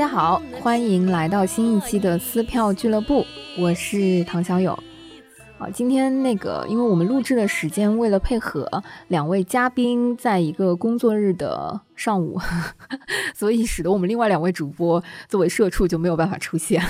大家好，欢迎来到新一期的撕票俱乐部，我是唐小友。啊，今天那个，因为我们录制的时间为了配合两位嘉宾在一个工作日的上午，所以使得我们另外两位主播作为社畜就没有办法出现。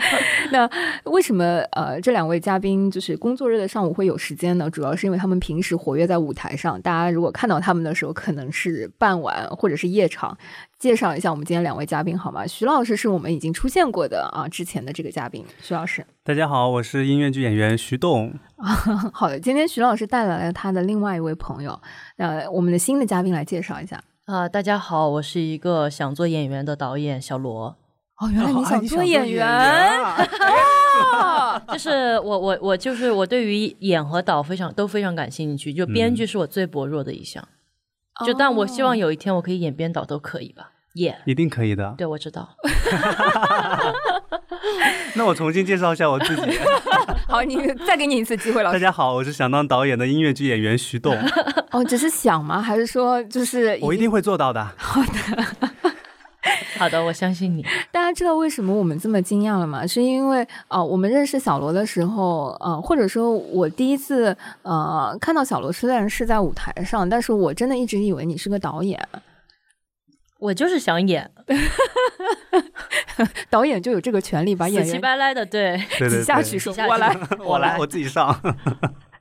那为什么呃这两位嘉宾就是工作日的上午会有时间呢？主要是因为他们平时活跃在舞台上，大家如果看到他们的时候，可能是傍晚或者是夜场。介绍一下我们今天两位嘉宾好吗？徐老师是我们已经出现过的啊，之前的这个嘉宾，徐老师。大家好，我是音乐剧演员徐栋。好的，今天徐老师带来了他的另外一位朋友，那，我们的新的嘉宾来介绍一下啊。大家好，我是一个想做演员的导演小罗。哦，原来你想做演员，就是我我我就是我对于演和导非常都非常感兴趣，就编剧是我最薄弱的一项。就但我希望有一天我可以演编导都可以吧，演一定可以的。对，我知道。那我重新介绍一下我自己。好，你再给你一次机会，老师。大家好，我是想当导演的音乐剧演员徐栋。哦，只是想吗？还是说就是我一定会做到的。好的。好的，我相信你。大家知道为什么我们这么惊讶了吗？是因为啊，我们认识小罗的时候，呃，或者说我第一次呃看到小罗，虽然是在舞台上，但是我真的一直以为你是个导演。我就是想演，导演就有这个权利把演员死乞白赖的对挤 下去，说我来，我来，我自己上。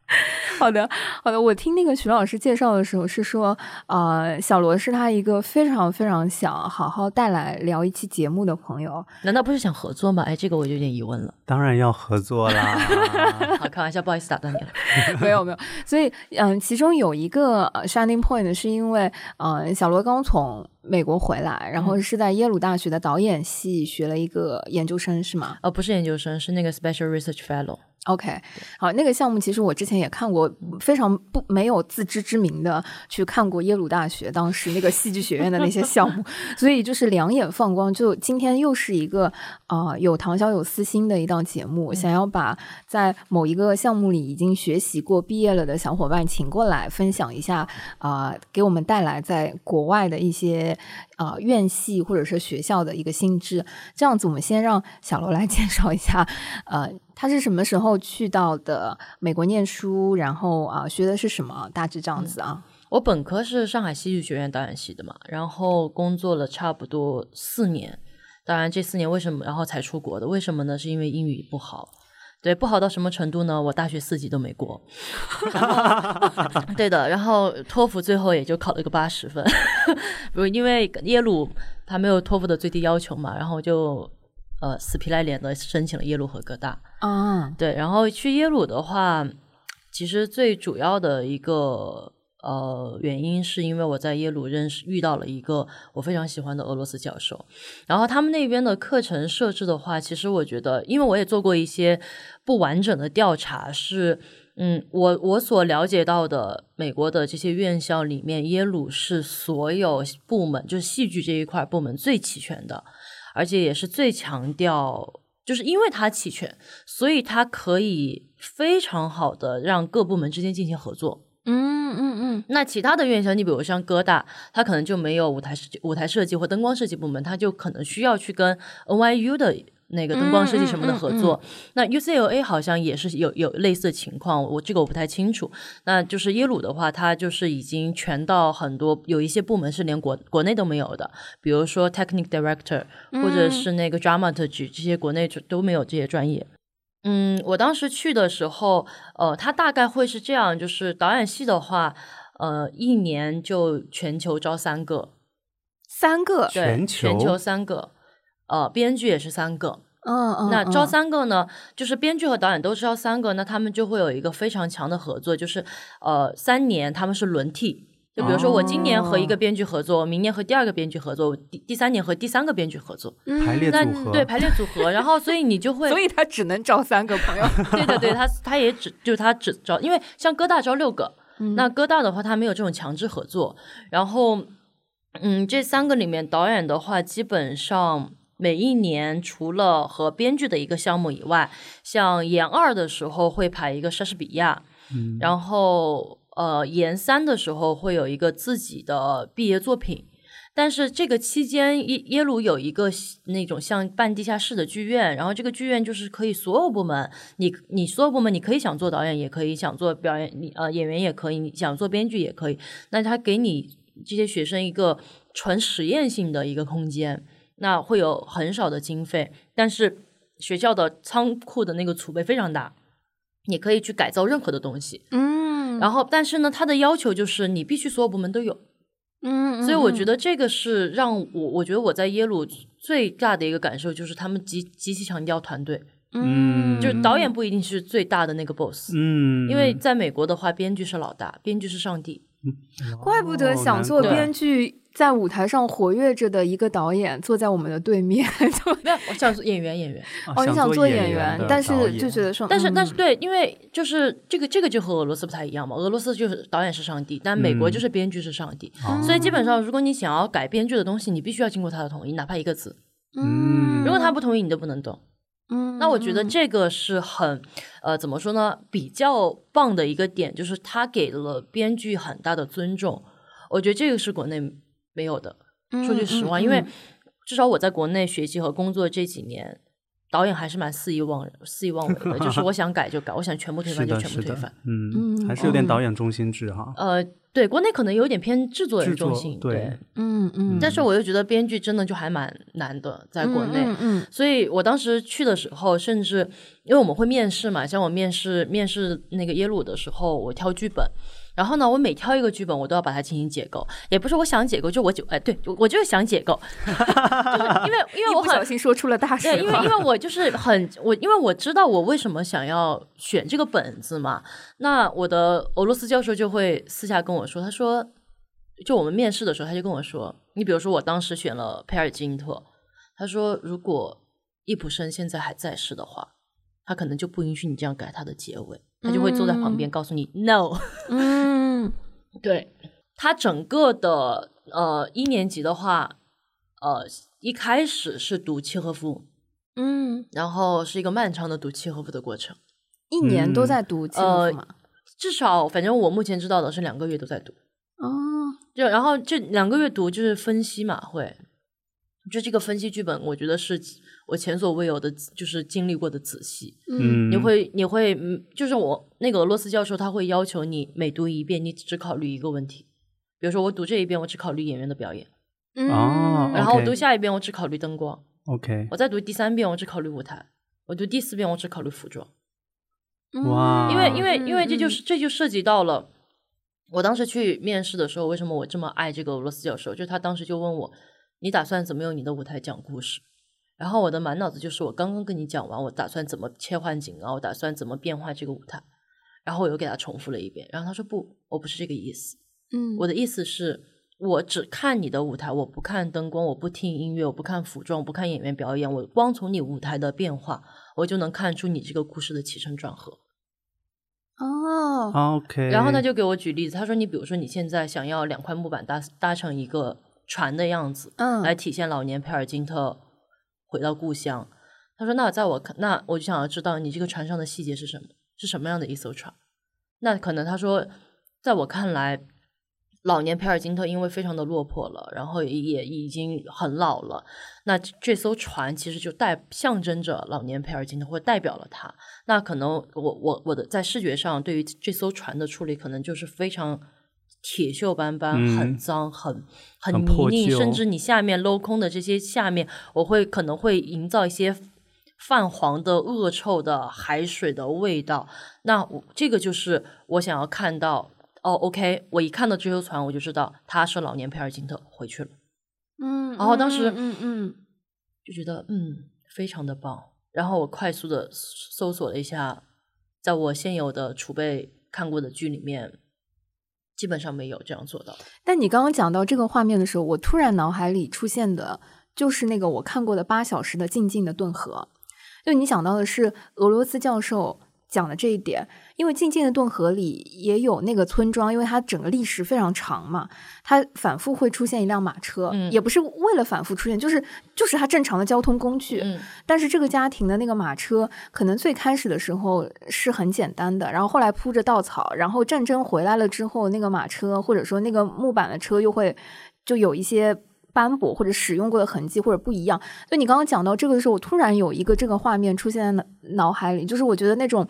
好的，好的。我听那个徐老师介绍的时候是说，呃，小罗是他一个非常非常想好好带来聊一期节目的朋友。难道不是想合作吗？哎，这个我就有点疑问了。当然要合作啦。好，开玩笑，不好意思打断你了。没有没有。所以，嗯，其中有一个 shining point 是因为，嗯，小罗刚从美国回来，然后是在耶鲁大学的导演系学了一个研究生，是吗？呃，不是研究生，是那个 special research fellow。OK，好，那个项目其实我之前也看过，非常不没有自知之明的去看过耶鲁大学当时那个戏剧学院的那些项目，所以就是两眼放光。就今天又是一个啊有唐小有私心的一档节目，想要把在某一个项目里已经学习过、毕业了的小伙伴请过来分享一下啊，给我们带来在国外的一些啊院系或者是学校的一个性质。这样子，我们先让小罗来 介绍一下，呃。他是什么时候去到的美国念书？然后啊，学的是什么？大致这样子啊。我本科是上海戏剧学院导演系的嘛，然后工作了差不多四年。当然，这四年为什么然后才出国的？为什么呢？是因为英语不好。对，不好到什么程度呢？我大学四级都没过。对的，然后托福最后也就考了个八十分。不因为耶鲁它没有托福的最低要求嘛，然后就。呃，死皮赖脸的申请了耶鲁和哥大啊，对，然后去耶鲁的话，其实最主要的一个呃原因是因为我在耶鲁认识遇到了一个我非常喜欢的俄罗斯教授，然后他们那边的课程设置的话，其实我觉得，因为我也做过一些不完整的调查，是嗯，我我所了解到的美国的这些院校里面，耶鲁是所有部门就是戏剧这一块部门最齐全的。而且也是最强调，就是因为它齐全，所以它可以非常好的让各部门之间进行合作。嗯嗯嗯。那其他的院校，你比如像哥大，它可能就没有舞台设计、舞台设计或灯光设计部门，它就可能需要去跟 NYU 的。那个灯光设计什么的合作，那 UCLA 好像也是有有类似的情况，我这个我不太清楚。那就是耶鲁的话，它就是已经全到很多，有一些部门是连国国内都没有的，比如说 Technical Director 或者是那个 Dramaturgy 这些国内都没有这些专业。嗯，我当时去的时候，呃，他大概会是这样，就是导演系的话，呃，一年就全球招三个，三个，对，全球三个。呃，编剧也是三个，嗯嗯，那招三个呢，就是编剧和导演都是招三个，那他们就会有一个非常强的合作，就是呃，三年他们是轮替，就比如说我今年和一个编剧合作，明年和第二个编剧合作，第第三年和第三个编剧合作，排列组合，对排列组合，然后所以你就会，所以他只能招三个朋友，对对对，他他也只就是他只招，因为像哥大招六个，那哥大的话他没有这种强制合作，然后嗯，这三个里面导演的话基本上。每一年除了和编剧的一个项目以外，像研二的时候会排一个莎士比亚，嗯，然后呃研三的时候会有一个自己的毕业作品。但是这个期间，耶耶鲁有一个那种像半地下室的剧院，然后这个剧院就是可以所有部门，你你所有部门，你可以想做导演，也可以想做表演，你呃演员也可以，你想做编剧也可以。那他给你这些学生一个纯实验性的一个空间，那会有很少的经费，但是学校的仓库的那个储备非常大，你可以去改造任何的东西。嗯，然后，但是呢，他的要求就是你必须所有部门都有。嗯，所以我觉得得这个是让我，我觉得我在耶鲁最大的一个感受就是他们极极其强调团队，嗯就是导演不一定是最大的那个 boss，、嗯，因为在美国的话，编剧是老大，编剧是上帝。怪不得哦想做编剧，在舞台上活跃着的一个导演坐在我们的对面，就没有，我想做演员演员，哦，你想做演员，但是就觉得说，但是但嗯是对，因为就是这个这个就和俄罗斯不太一样嘛，俄罗斯就是导演是上帝，但美国嗯就是编剧是上帝，哦所以基本上如果你想要改编剧的东西，你必须要经过他的同意，哪怕一个字，嗯如果他不同意，你都不能动。嗯，那我觉得嗯这个是很，呃，怎么说呢？比较棒的一个点，就是他给了编剧很大的尊重。我觉得这个是国内没有的。说句实话，因为至少我在国内学习和工作这几年，导演还是蛮肆意妄肆意妄为的，就是我想改就改，我想全部推翻就全部推翻。，嗯，嗯还是有点嗯导演中心制哈。呃，对，国内可能有点偏制作人中心，对嗯嗯，但是我又觉得编剧真的就还蛮难的，在国内。嗯嗯所以我当时去的时候，甚至因为我们会面试嘛，像我面试面试那个耶鲁的时候，我挑剧本，然后呢，我每挑一个剧本，我都要把它进行解构，也不是我想解构，就我就哎，对我我就是想解构，就是因为因为我很小心说出了大事对，因为因为我就是很我，因为我知道我为什么想要选这个本子嘛。那我的俄罗斯教授就会私下跟我说，他说，就我们面试的时候，他就跟我说，你比如说我当时选了佩尔金特，他说如果易卜生现在还在世的话，他可能就不允许你这样改他的结尾，他就会坐在旁边告诉你、no。嗯。对他整个的呃一年级的话，呃一开始是读契诃夫。嗯，然后是一个漫长的读契诃夫的过程，一年都嗯。在读契诃呃夫嘛，至少反正我目前知道的是两个月都在读，哦，就然后这两个月读就是分析嘛，会，就这个分析剧本，我觉得是我前所未有的，就是经历过的仔细。嗯，你会你会嗯，就是我那个俄罗斯教授他会要求你每读一遍，你只考虑一个问题，比如说我读这一遍，我只考虑演员的表演，嗯哦然后我读下一遍，我只考虑灯光，OK，我再读第三遍，我只考虑舞台，我读第四遍，我只考虑服装。哇因为因为因为这就嗯是这就涉及到了，我当时去面试的时候，为什么我这么爱这个俄罗斯教授？就他当时就问我，你打算怎么用你的舞台讲故事？然后我的满脑子就是我刚刚跟你讲完，我打算怎么切换景啊，我打算怎么变化这个舞台。然后我又给他重复了一遍，然后他说不，我不是这个意思，嗯我的意思是。我只看你的舞台，我不看灯光，我不听音乐，我不看服装，我不看演员表演，我光从你舞台的变化，我就能看出你这个故事的起承转合。哦，OK，然后他就给我举例子，他说：“你比如说你现在想要两块木板搭搭成一个船的样子，嗯来体现老年佩尔金特回到故乡。”他说：“那在我看，那我就想要知道你这个船上的细节是什么，是什么样的一艘船？那可能他说，在我看来，老年佩尔金特因为非常的落魄了，然后也也已经很老了。那这艘船其实就代象征着老年佩尔金特，或代表了他。那可能我我我的在视觉上对于这艘船的处理，可能就是非常铁锈斑斑、嗯很脏、很很很泥泞，破旧甚至你下面镂空的这些下面，我会可能会营造一些泛黄的、恶臭的海水的味道。那我这个就是我想要看到。哦，OK，我一看到这艘船，我就知道他是老年佩尔金特回去了。嗯，然后当时嗯嗯就觉得嗯非常的棒。然后我快速的搜索了一下，在我现有的储备看过的剧里面，基本上没有这样做到。但你刚刚讲到这个画面的时候，我突然脑海里出现的就是那个我看过的八小时的静静的顿河。就你想到的是俄罗斯教授讲的这一点，因为静静的顿河里也有那个村庄，因为它整个历史非常长嘛，它反复会出现一辆马车，嗯也不是为了反复出现，就是就是它正常的交通工具。嗯但是这个家庭的那个马车，可能最开始的时候是很简单的，然后后来铺着稻草，然后战争回来了之后，那个马车或者说那个木板的车又会就有一些斑驳或者使用过的痕迹或者不一样。就你刚刚讲到这个的时候，我突然有一个这个画面出现在脑脑海里，就是我觉得那种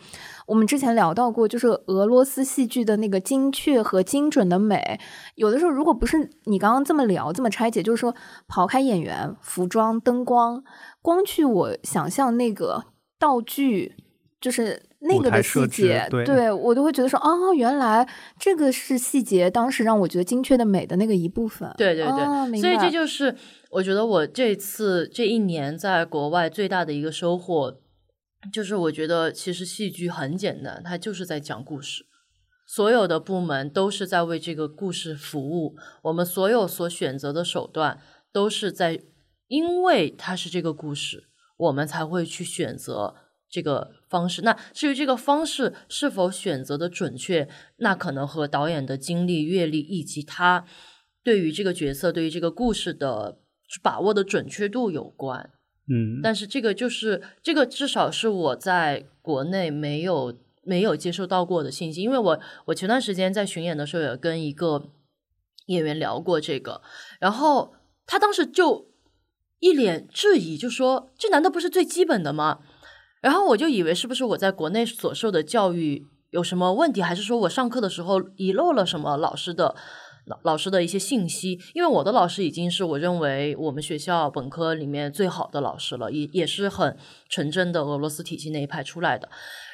我们之前聊到过，就是俄罗斯戏剧的那个精确和精准的美，有的时候如果不是你刚刚这么聊这么拆解，就是说刨开演员、服装、灯光，光去我想象那个道具，就是。那个的细节，对我都会觉得说，哦，原来这个是细节，当时让我觉得精确的美的那个一部分。对对对，所以这就是我觉得我这次这一年在国外最大的一个收获，就是我觉得其实戏剧很简单，它就是在讲故事，所有的部门都是在为这个故事服务，我们所有所选择的手段都是在，因为它是这个故事，我们才会去选择。这个方式，那至于这个方式是否选择的准确，那可能和导演的经历、阅历以及他对于这个角色、对于这个故事的把握的准确度有关。嗯，但是这个就是这个，至少是我在国内没有没有接受到过的信息，因为我我前段时间在巡演的时候也跟一个演员聊过这个，然后他当时就一脸质疑，就说：“这难道不是最基本的吗？”然后我就以为是不是我在国内所受的教育有什么问题，还是说我上课的时候遗漏了什么老师的老老师的一些信息？因为我的老师已经是我认为我们学校本科里面最好的老师了，也也是很纯正的俄罗斯体系那一派出来的。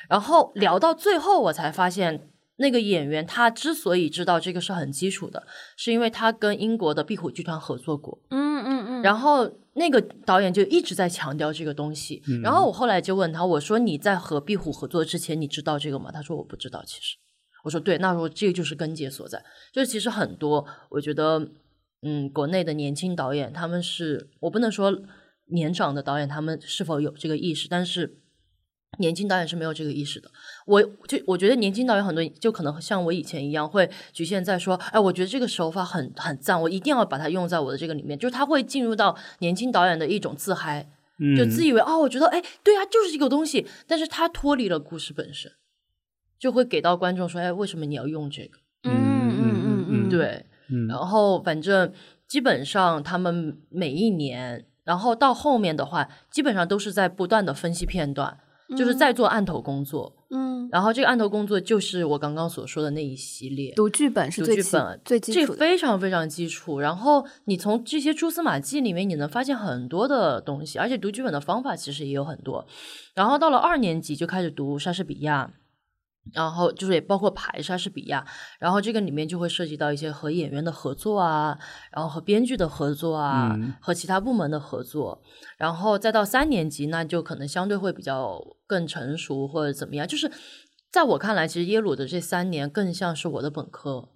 然后聊到最后，我才发现那个演员他之所以知道这个是很基础的，是因为他跟英国的壁虎剧团合作过。嗯嗯嗯。然后。那个导演就一直在强调这个东西，然后我后来就问他，我说你在和壁虎合作之前，你知道这个吗？他说我不知道。其实我说对，那说这个就是根结所在，就是其实很多，我觉得，嗯，国内的年轻导演，他们是我不能说年长的导演他们是否有这个意识，但是。年轻导演是没有这个意识的，我就我觉得年轻导演很多就可能像我以前一样，会局限在说，哎，我觉得这个手法很很赞，我一定要把它用在我的这个里面，就是他会进入到年轻导演的一种自嗨，就自以为哦，我觉得哎，对啊，就是这个东西，但是他脱离了故事本身，就会给到观众说，哎，为什么你要用这个？嗯嗯嗯嗯，对，然后反正基本上他们每一年，然后到后面的话，基本上都是在不断的分析片段。就是在做案头工作，嗯，然后这个案头工作就是我刚刚所说的那一系列读剧本是最剧本最基础，这非常非常基础。然后你从这些蛛丝马迹里面，你能发现很多的东西，而且读剧本的方法其实也有很多。然后到了二年级就开始读莎士比亚。然后就是也包括排莎士比亚，然后这个里面就会涉及到一些和演员的合作啊，然后和编剧的合作啊，和其他部门的合作，然后再到三年级，那就可能相对会比较更成熟或者怎么样。就是在我看来，其实耶鲁的这三年更像是我的本科。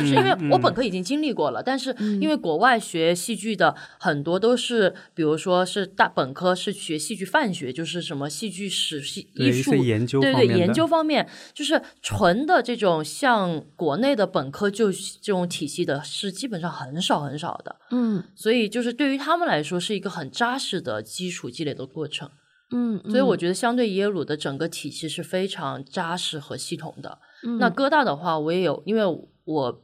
是因为我本科已经经历过了，但是因为国外学戏剧的很多都是，比如说是大本科是学戏剧范学，就是什么戏剧史、戏艺术研究，对对，研究方面就是纯的这种像国内的本科就这种体系的，是基本上很少很少的。嗯，所以就是对于他们来说是一个很扎实的基础积累的过程。嗯，所以我觉得相对耶鲁的整个体系是非常扎实和系统的。那哥大的话，我也有，因为我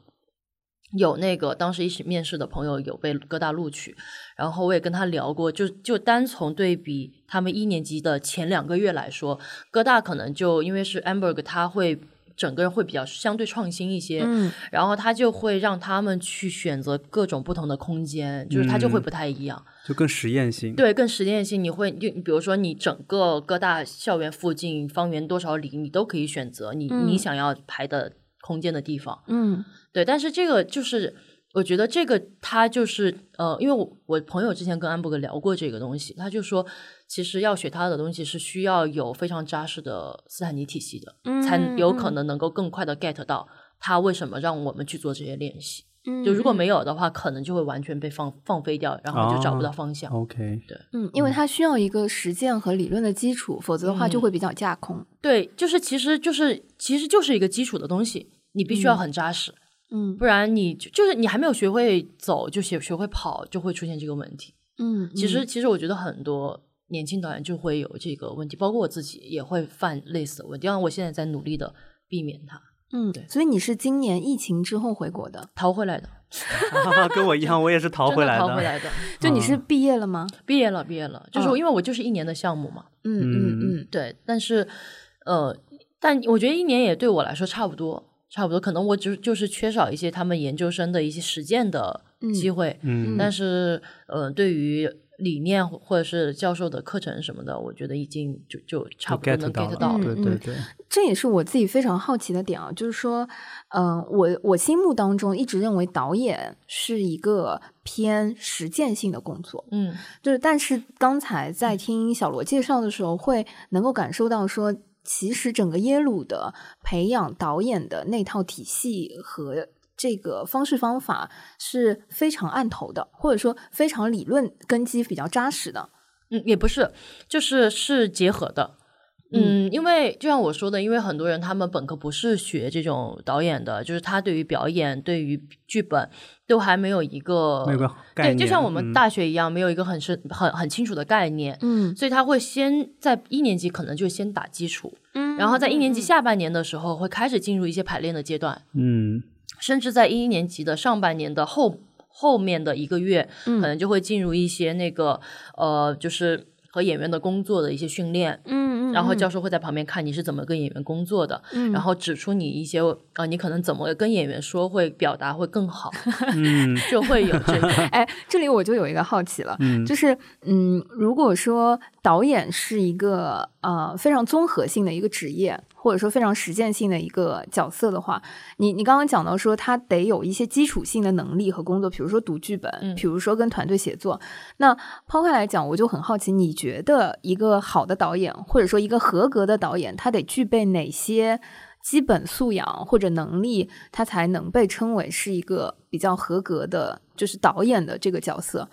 有那个当时一起面试的朋友有被哥大录取，然后我也跟他聊过，就就单从对比他们一年级的前两个月来说，哥大可能就因为是 Amberg，他会整个人会比较相对创新一些，嗯，然后他就会让他们去选择各种不同的空间，就是他就会不太一样。就更实验性，对，更实验性。你会就你比如说，你整个各大校园附近方圆多少里，你都可以选择你你想要排的空间的地方。嗯，对。但是这个就是，我觉得这个他就是呃，因为我我朋友之前跟安博格聊过这个东西，他就说，其实要学他的东西是需要有非常扎实的斯坦尼体系的，才有可能能够更快的 get 到他为什么让我们去做这些练习。就如果没有的话，可能就会完全被放放飞掉，然后就找不到方向。OK，对，嗯，因为他需要一个实践和理论的基础，否则的话就会比较架空。对，就是其实就是其实就是一个基础的东西，你必须要很扎实，嗯，不然你就是你还没有学会走，就学学会跑，就会出现这个问题。嗯，其实其实我觉得很多年轻导演就会有这个问题，包括我自己也会犯类似的问题，但我现在在努力的避免它。嗯，对所以你是今年疫情之后回国的，逃回来的，跟我一样，我也是逃回来的。逃回来的，就你是毕业了吗？毕业了，毕业了，就是因为我就是一年的项目嘛，嗯嗯嗯对，但是呃，但我觉得一年也对我来说差不多，差不多，可能我只就是缺少一些他们研究生的一些实践的机会，嗯但是呃，对于理念或者是教授的课程什么的，我觉得已经就就差不多能到 get，到了。对对对，这也是我自己非常好奇的点啊，就是说，嗯、我我心目当中一直认为导演是一个偏实践性的工作，嗯就是但是刚才在听小罗介绍的时候，会能够感受到说，其实整个耶鲁的培养导演的那套体系和这个方式方法是非常按头的，或者说非常理论根基比较扎实的。嗯，也不是，就是是结合的。嗯，因为就像我说的，因为很多人他们本科不是学这种导演的，就是他对于表演、对于剧本都还没有一个没有个概对，念，就像我们嗯大学一样，没有一个很深、很很清楚的概念。嗯所以他会先在一年级可能就先打基础，嗯然后在一年级下半年的时候会开始进入一些排练的阶段，嗯甚至在一年级的上半年的后后面的一个月，嗯可能就会进入一些那个呃，就是和演员的工作的一些训练。嗯嗯，然后教授会在旁边看你是怎么跟演员工作的，嗯然后指出你一些呃，你可能怎么跟演员说会表达会更好，嗯就会有这个。哎，这里我就有一个好奇了，嗯，就是嗯，如果说导演是一个呃非常综合性的一个职业，或者说非常实践性的一个角色的话，你你刚刚讲到说他得有一些基础性的能力和工作，比如说读剧本，嗯比如说跟团队协作。那抛开来讲，我就很好奇，你觉得一个好的导演，或者说一个合格的导演，他得具备哪些？基本素养或者能力，他才能被称为是一个比较合格的，就是导演的这个角色。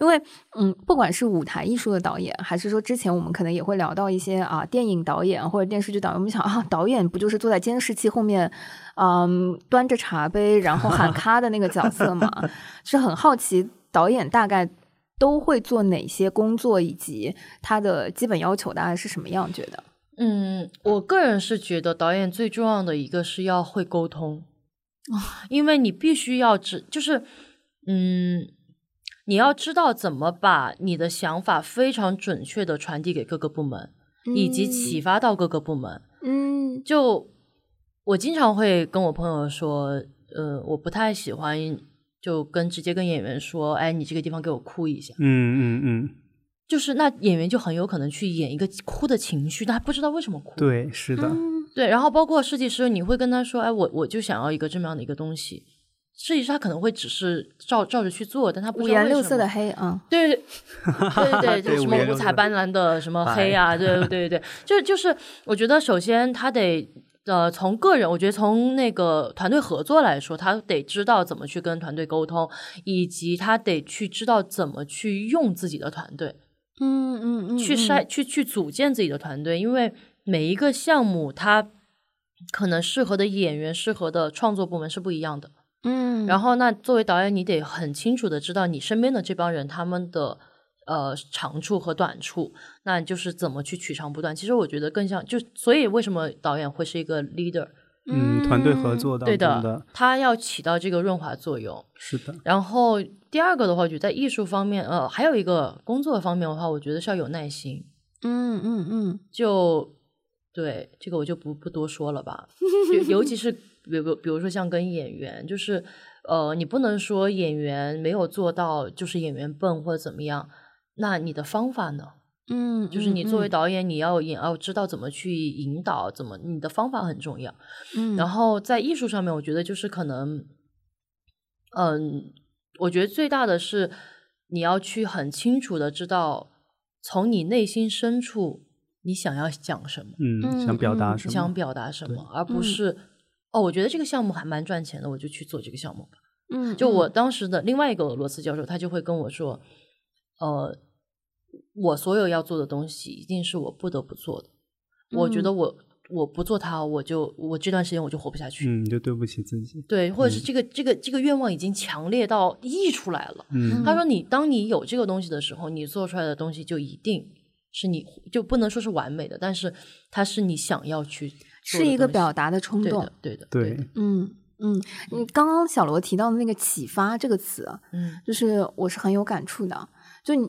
因为，嗯，不管是舞台艺术的导演，还是说之前我们可能也会聊到一些啊电影导演或者电视剧导演，我们想啊，导演不就是坐在监视器后面，嗯，端着茶杯然后喊 咔的那个角色嘛？是很好奇导演大概都会做哪些工作，以及他的基本要求大概是什么样？觉得？嗯，我个人是觉得导演最重要的一个是要会沟通，因为你必须要知，就是嗯，你要知道怎么把你的想法非常准确的传递给各个部门，以及启发到各个部门。嗯就我经常会跟我朋友说，呃，我不太喜欢就跟直接跟演员说，哎，你这个地方给我哭一下。嗯嗯嗯，就是那演员就很有可能去演一个哭的情绪，但他不知道为什么哭。对，是的，对，然后包括设计师，你会跟他说，哎，我我就想要一个这么样的一个东西。设计师他可能会只是照照着去做，但他不五知道为什么颜六色的。黑啊，对 对对对，就什么五彩斑斓的什么黑啊，对对对对，就就是我觉得首先他得呃从个人，我觉得从那个团队合作来说，他得知道怎么去跟团队沟通，以及他得去知道怎么去用自己的团队。嗯嗯嗯，去筛、去去组建自己的团队，因为每一个项目它可能适合的演员、适合的创作部门是不一样的。嗯，然后，那作为导演，你得很清楚的知道你身边的这帮人他们的呃长处和短处，那就是怎么去取长补短。其实我觉得更像，就所以为什么导演会是一个 leader？嗯，团队合作的对中的，他要起到这个润滑作用。是的，然后第二个的话，我觉得在艺术方面，呃，还有一个工作方面的话，我觉得是要有耐心。嗯嗯嗯就对这个我就不不多说了吧，尤尤其是比如比如说像跟演员，就是呃，你不能说演员没有做到，就是演员笨或者怎么样，那你的方法呢？嗯，就是你作为嗯导演，你要演要知道怎么去引导，怎么你的方法很重要。嗯，然后在艺术上面，我觉得就是可能，嗯，我觉得最大的是你要去很清楚的知道，从你内心深处你想要讲什么，嗯，想表达嗯什么？想表达什么，而不嗯是、哦，我觉得这个项目还蛮赚钱的，我就去做这个项目吧。嗯，就我嗯当时的另外一个俄罗斯教授，他就会跟我说，呃，我所有要做的东西一定是我不得不做的。我觉得嗯我我不做它，我就我这段时间我就活不下去。嗯，就对不起自己。对，或者是这个、这个这个愿望已经强烈到溢出来了。嗯他说你当你有这个东西的时候，你做出来的东西就一定是你就不能说是完美的，但是它是你想要去是一个表达的冲动对的，，对的，对，嗯嗯，你刚刚小罗提到的那个启发这个词啊，嗯。就是我是很有感触的。就你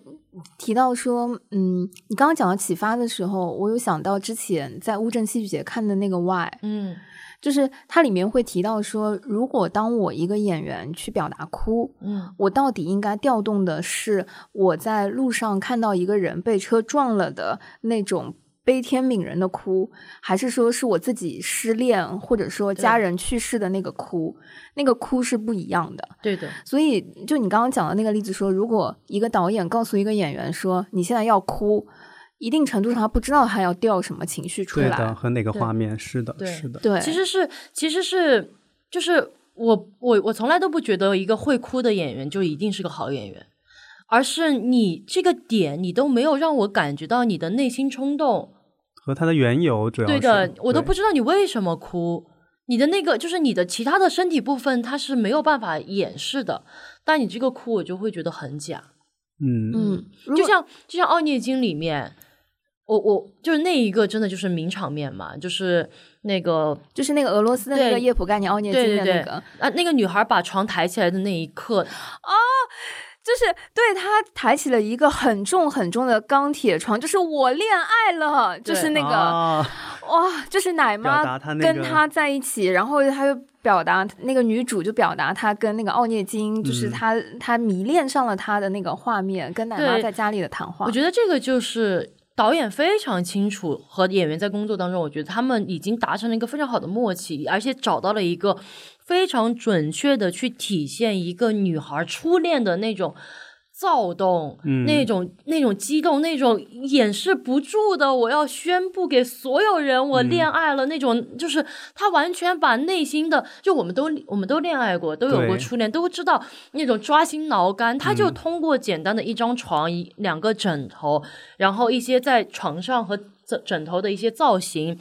提到说，嗯，你刚刚讲到启发的时候，我有想到之前在乌镇戏剧节看的那个 Why，嗯。就是它里面会提到说，如果当我一个演员去表达哭，嗯。我到底应该调动的是我在路上看到一个人被车撞了的那种悲天悯人的哭，还是说是我自己失恋或者说家人去世的那个哭？那个哭是不一样的。对的，所以，就你刚刚讲的那个例子说，如果一个导演告诉一个演员说你现在要哭，一定程度上他不知道他要调什么情绪出来对来。的和哪个画面是的，对是的，对，其实是其实是就是我我我从来都不觉得一个会哭的演员就一定是个好演员，而是你这个点你都没有让我感觉到你的内心冲动，和它的缘由主要对的，我都不知道你为什么哭。你的那个就是你的其他的身体部分，它是没有办法掩饰的，但你这个哭，我就会觉得很假。嗯嗯，就像就像《奥涅金》里面，我我就是那一个真的就是名场面嘛，就是那个就是那个俄罗斯的那个叶普盖尼奥涅金对对对的那个，啊，那个女孩把床抬起来的那一刻，就是对他抬起了一个很重很重的钢铁床，就是我恋爱了，就是那个、啊哇，就是奶妈跟他在一起，然后他就表达那个女主就表达她跟那个奥涅金，就是嗯他他迷恋上了他的那个画面，跟奶妈在家里的谈话。我觉得这个就是导演非常清楚，和演员在工作当中，我觉得他们已经达成了一个非常好的默契，而且找到了一个非常准确的去体现一个女孩初恋的那种。躁动，嗯那种那种激动，那种掩饰不住的，我要宣布给所有人我恋爱了，那种就是他完全把内心的，就我们都我们都恋爱过，都有过初恋，都知道那种抓心挠肝，他就嗯通过简单的一张床、一两个枕头，然后一些在床上和枕枕头的一些造型。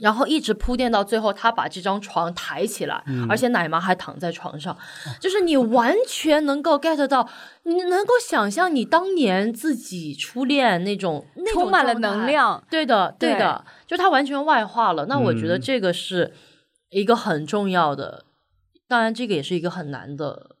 然后一直铺垫到最后，他把这张床抬起来，嗯。而且奶妈还躺在床上，就是你完全能够 get 到，你能够想象你当年自己初恋那种那种充满了能量，对的，对对。的，就他完全外化了。那我觉得嗯这个是一个很重要的，当然这个也是一个很难的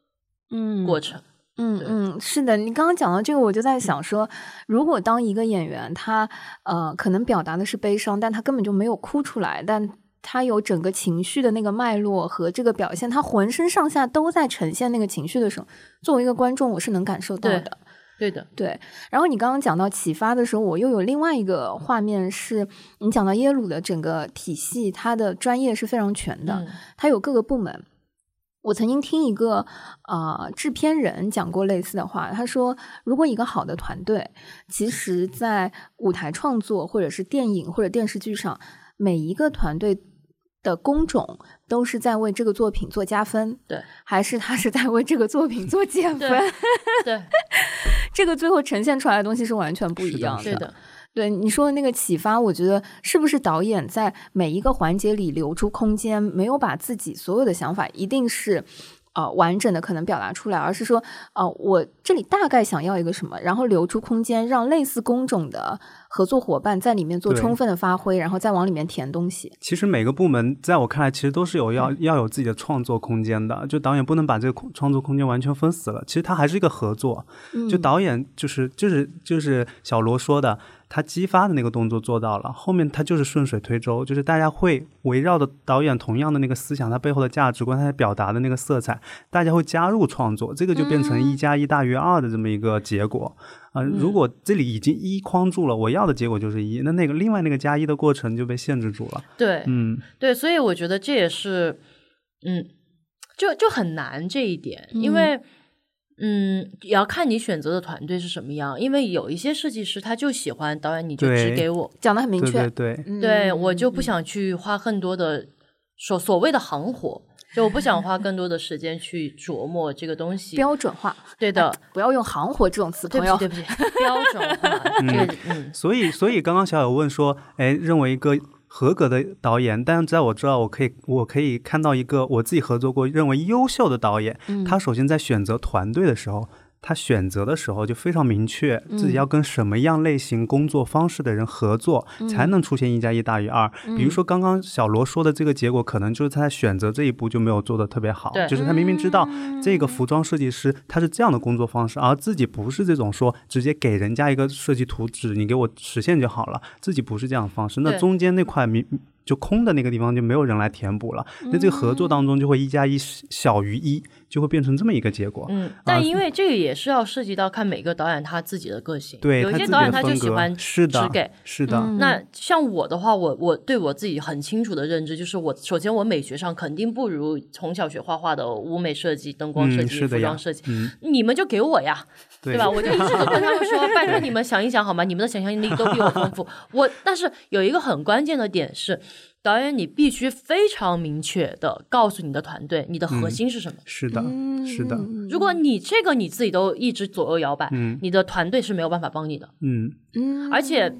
嗯。过程。对嗯嗯，是的，你刚刚讲到这个，我就在想说，如果当一个演员他呃可能表达的是悲伤，但他根本就没有哭出来，但他有整个情绪的那个脉络和这个表现，他浑身上下都在呈现那个情绪的时候，作为一个观众，我是能感受到的。对的，对，然后你刚刚讲到启发的时候，我又有另外一个画面是，你讲到耶鲁的整个体系，它的专业是非常全的，嗯它有各个部门。我曾经听一个呃制片人讲过类似的话，他说，如果一个好的团队，其实在舞台创作或者是电影或者电视剧上，每一个团队的工种都是在为这个作品做加分，对，还是他是在为这个作品做减分？对 这个最后呈现出来的东西是完全不一是的样的，对你说的那个启发，我觉得是不是导演在每一个环节里留出空间，没有把自己所有的想法一定是呃完整的可能表达出来，而是说呃我这里大概想要一个什么，然后留出空间，让类似工种的合作伙伴在里面做充分的发挥，然后再往里面填东西。其实每个部门在我看来，其实都是有要嗯要有自己的创作空间的。就导演不能把这个空创作空间完全封死了，其实它还是一个合作。嗯就导演就是就是就是小罗说的，他激发的那个动作做到了，后面他就是顺水推舟，就是大家会围绕着导演同样的那个思想，他背后的价值观，他表达的那个色彩，大家会加入创作，这个就变成一加一大于二的这么一个结果。啊、如果这里已经一框住了，我要的结果就是一，那那个另外那个加一的过程就被限制住了。对嗯，对，所以我觉得这也是，嗯，就就很难这一点，因为。嗯，也要看你选择的团队是什么样，因为有一些设计师他就喜欢导演，你就只给我，讲的很明对确，对对，嗯对我就不想去花更多的所所谓的行活，就我不想花更多的时间去琢磨这个东西。标准化，对的，不要用行活这种词，对朋友。不起对不起，标准化，这个嗯，所以，所以刚刚小友问说，哎，认为一个合格的导演，但是在我知道，我可以，我可以看到一个我自己合作过认为优秀的导演，嗯。他首先在选择团队的时候，他选择的时候就非常明确，自己要跟什么样类型工作方式的人合作，才能出现一加一大于二。比如说刚刚小罗说的这个结果，可能就是他在选择这一步就没有做的特别好，就是他明明知道这个服装设计师他是这样的工作方式，而自己不是这种说直接给人家一个设计图纸，你给我实现就好了，自己不是这样的方式。那中间那块明。就空的那个地方就没有人来填补了，那这个合作当中就会一加一小于一。就会变成这么一个结果。嗯，但因为这个也是要涉及到看每个导演他自己的个性。对，有些导演他就喜欢是只给是的。那像我的话，我我对我自己很清楚的认知就是，我首先我美学上肯定不如从小学画画的舞美设计、灯光设计、服装设计。你们就给我呀，对吧？我就一直都跟他们说，拜托你们想一想好吗？你们的想象力都比我丰富。我但是有一个很关键的点是。导演，你必须非常明确的告诉你的团队，你的核心是什么？是的，是的。如果你这个你自己都一直左右摇摆，你的团队是没有办法帮你的。嗯嗯。而且，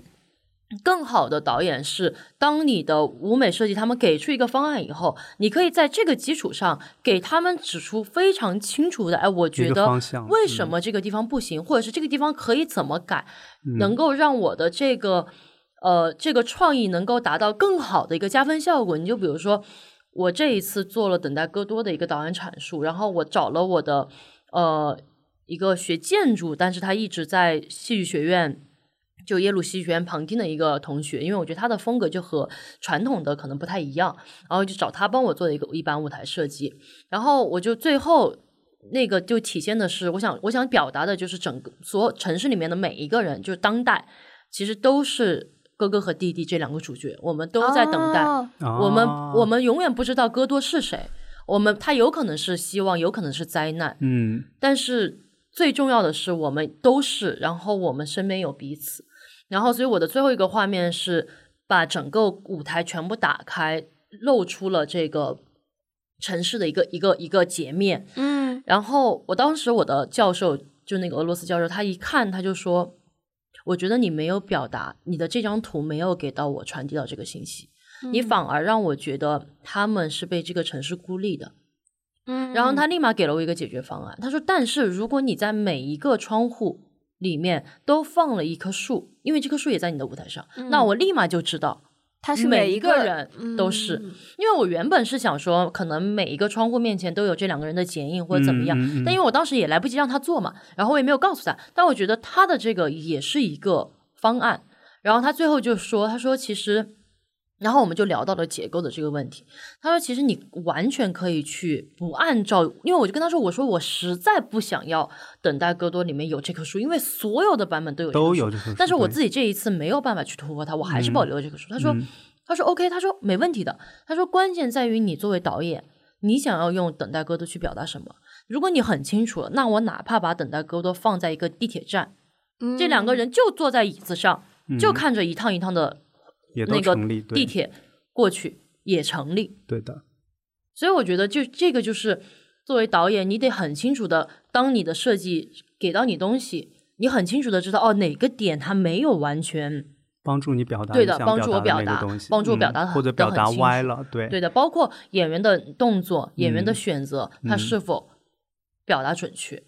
更好的导演是，当你的舞美设计他们给出一个方案以后，你可以在这个基础上给他们指出非常清楚的，哎，我觉得为什么这个地方不行，或者是这个地方可以怎么改，能够让我的这个。呃，这个创意能够达到更好的一个加分效果。你就比如说，我这一次做了《等待戈多》的一个导演阐述，然后我找了我的呃一个学建筑，但是他一直在戏剧学院，就耶鲁戏剧学院旁听的一个同学，因为我觉得他的风格就和传统的可能不太一样，然后就找他帮我做的一个一版舞台设计。然后我就最后那个就体现的是，我想我想表达的就是整个所城市里面的每一个人，就是当代其实都是。哥哥和弟弟这两个主角，我们都在等待。我们我们永远不知道戈多是谁。我们他有可能是希望，有可能是灾难。嗯。但是最重要的是，我们都是。然后我们身边有彼此。然后，所以我的最后一个画面是把整个舞台全部打开，露出了这个城市的一个一个一个截面。嗯。然后我当时我的教授就那个俄罗斯教授，他一看他就说。我觉得你没有表达，你的这张图没有给到我传递到这个信息，你反而让我觉得他们是被这个城市孤立的。嗯，然后他立马给了我一个解决方案，他说：“但是如果你在每一个窗户里面都放了一棵树，因为这棵树也在你的舞台上，那我立马就知道。”他是每一个人都是，因为我原本是想说，可能每一个窗户面前都有这两个人的剪影或者怎么样，但因为我当时也来不及让他做嘛，然后我也没有告诉他，但我觉得他的这个也是一个方案，然后他最后就说，他说其实。然后我们就聊到了结构的这个问题。他说：“其实你完全可以去不按照，因为我就跟他说，我说我实在不想要等待戈多里面有这棵树，因为所有的版本都有都有这棵树，但是我自己这一次没有办法去突破它，我还是保留了这棵树。”他说：“他说 OK，他说没问题的。他说关键在于你作为导演，你想要用等待戈多去表达什么。如果你很清楚了，那我哪怕把等待戈多放在一个地铁站，这两个人就坐在椅子上，就看着一趟一趟的。”那个地铁过去也成立，对的。所以我觉得，就这个就是作为导演，你得很清楚的，当你的设计给到你东西，你很清楚的知道哦，哪个点它没有完全帮助你表达，对的，帮助我表达，帮助我表达或者表达歪了，对对的。包括演员的动作、演员的选择，他是否表达准确。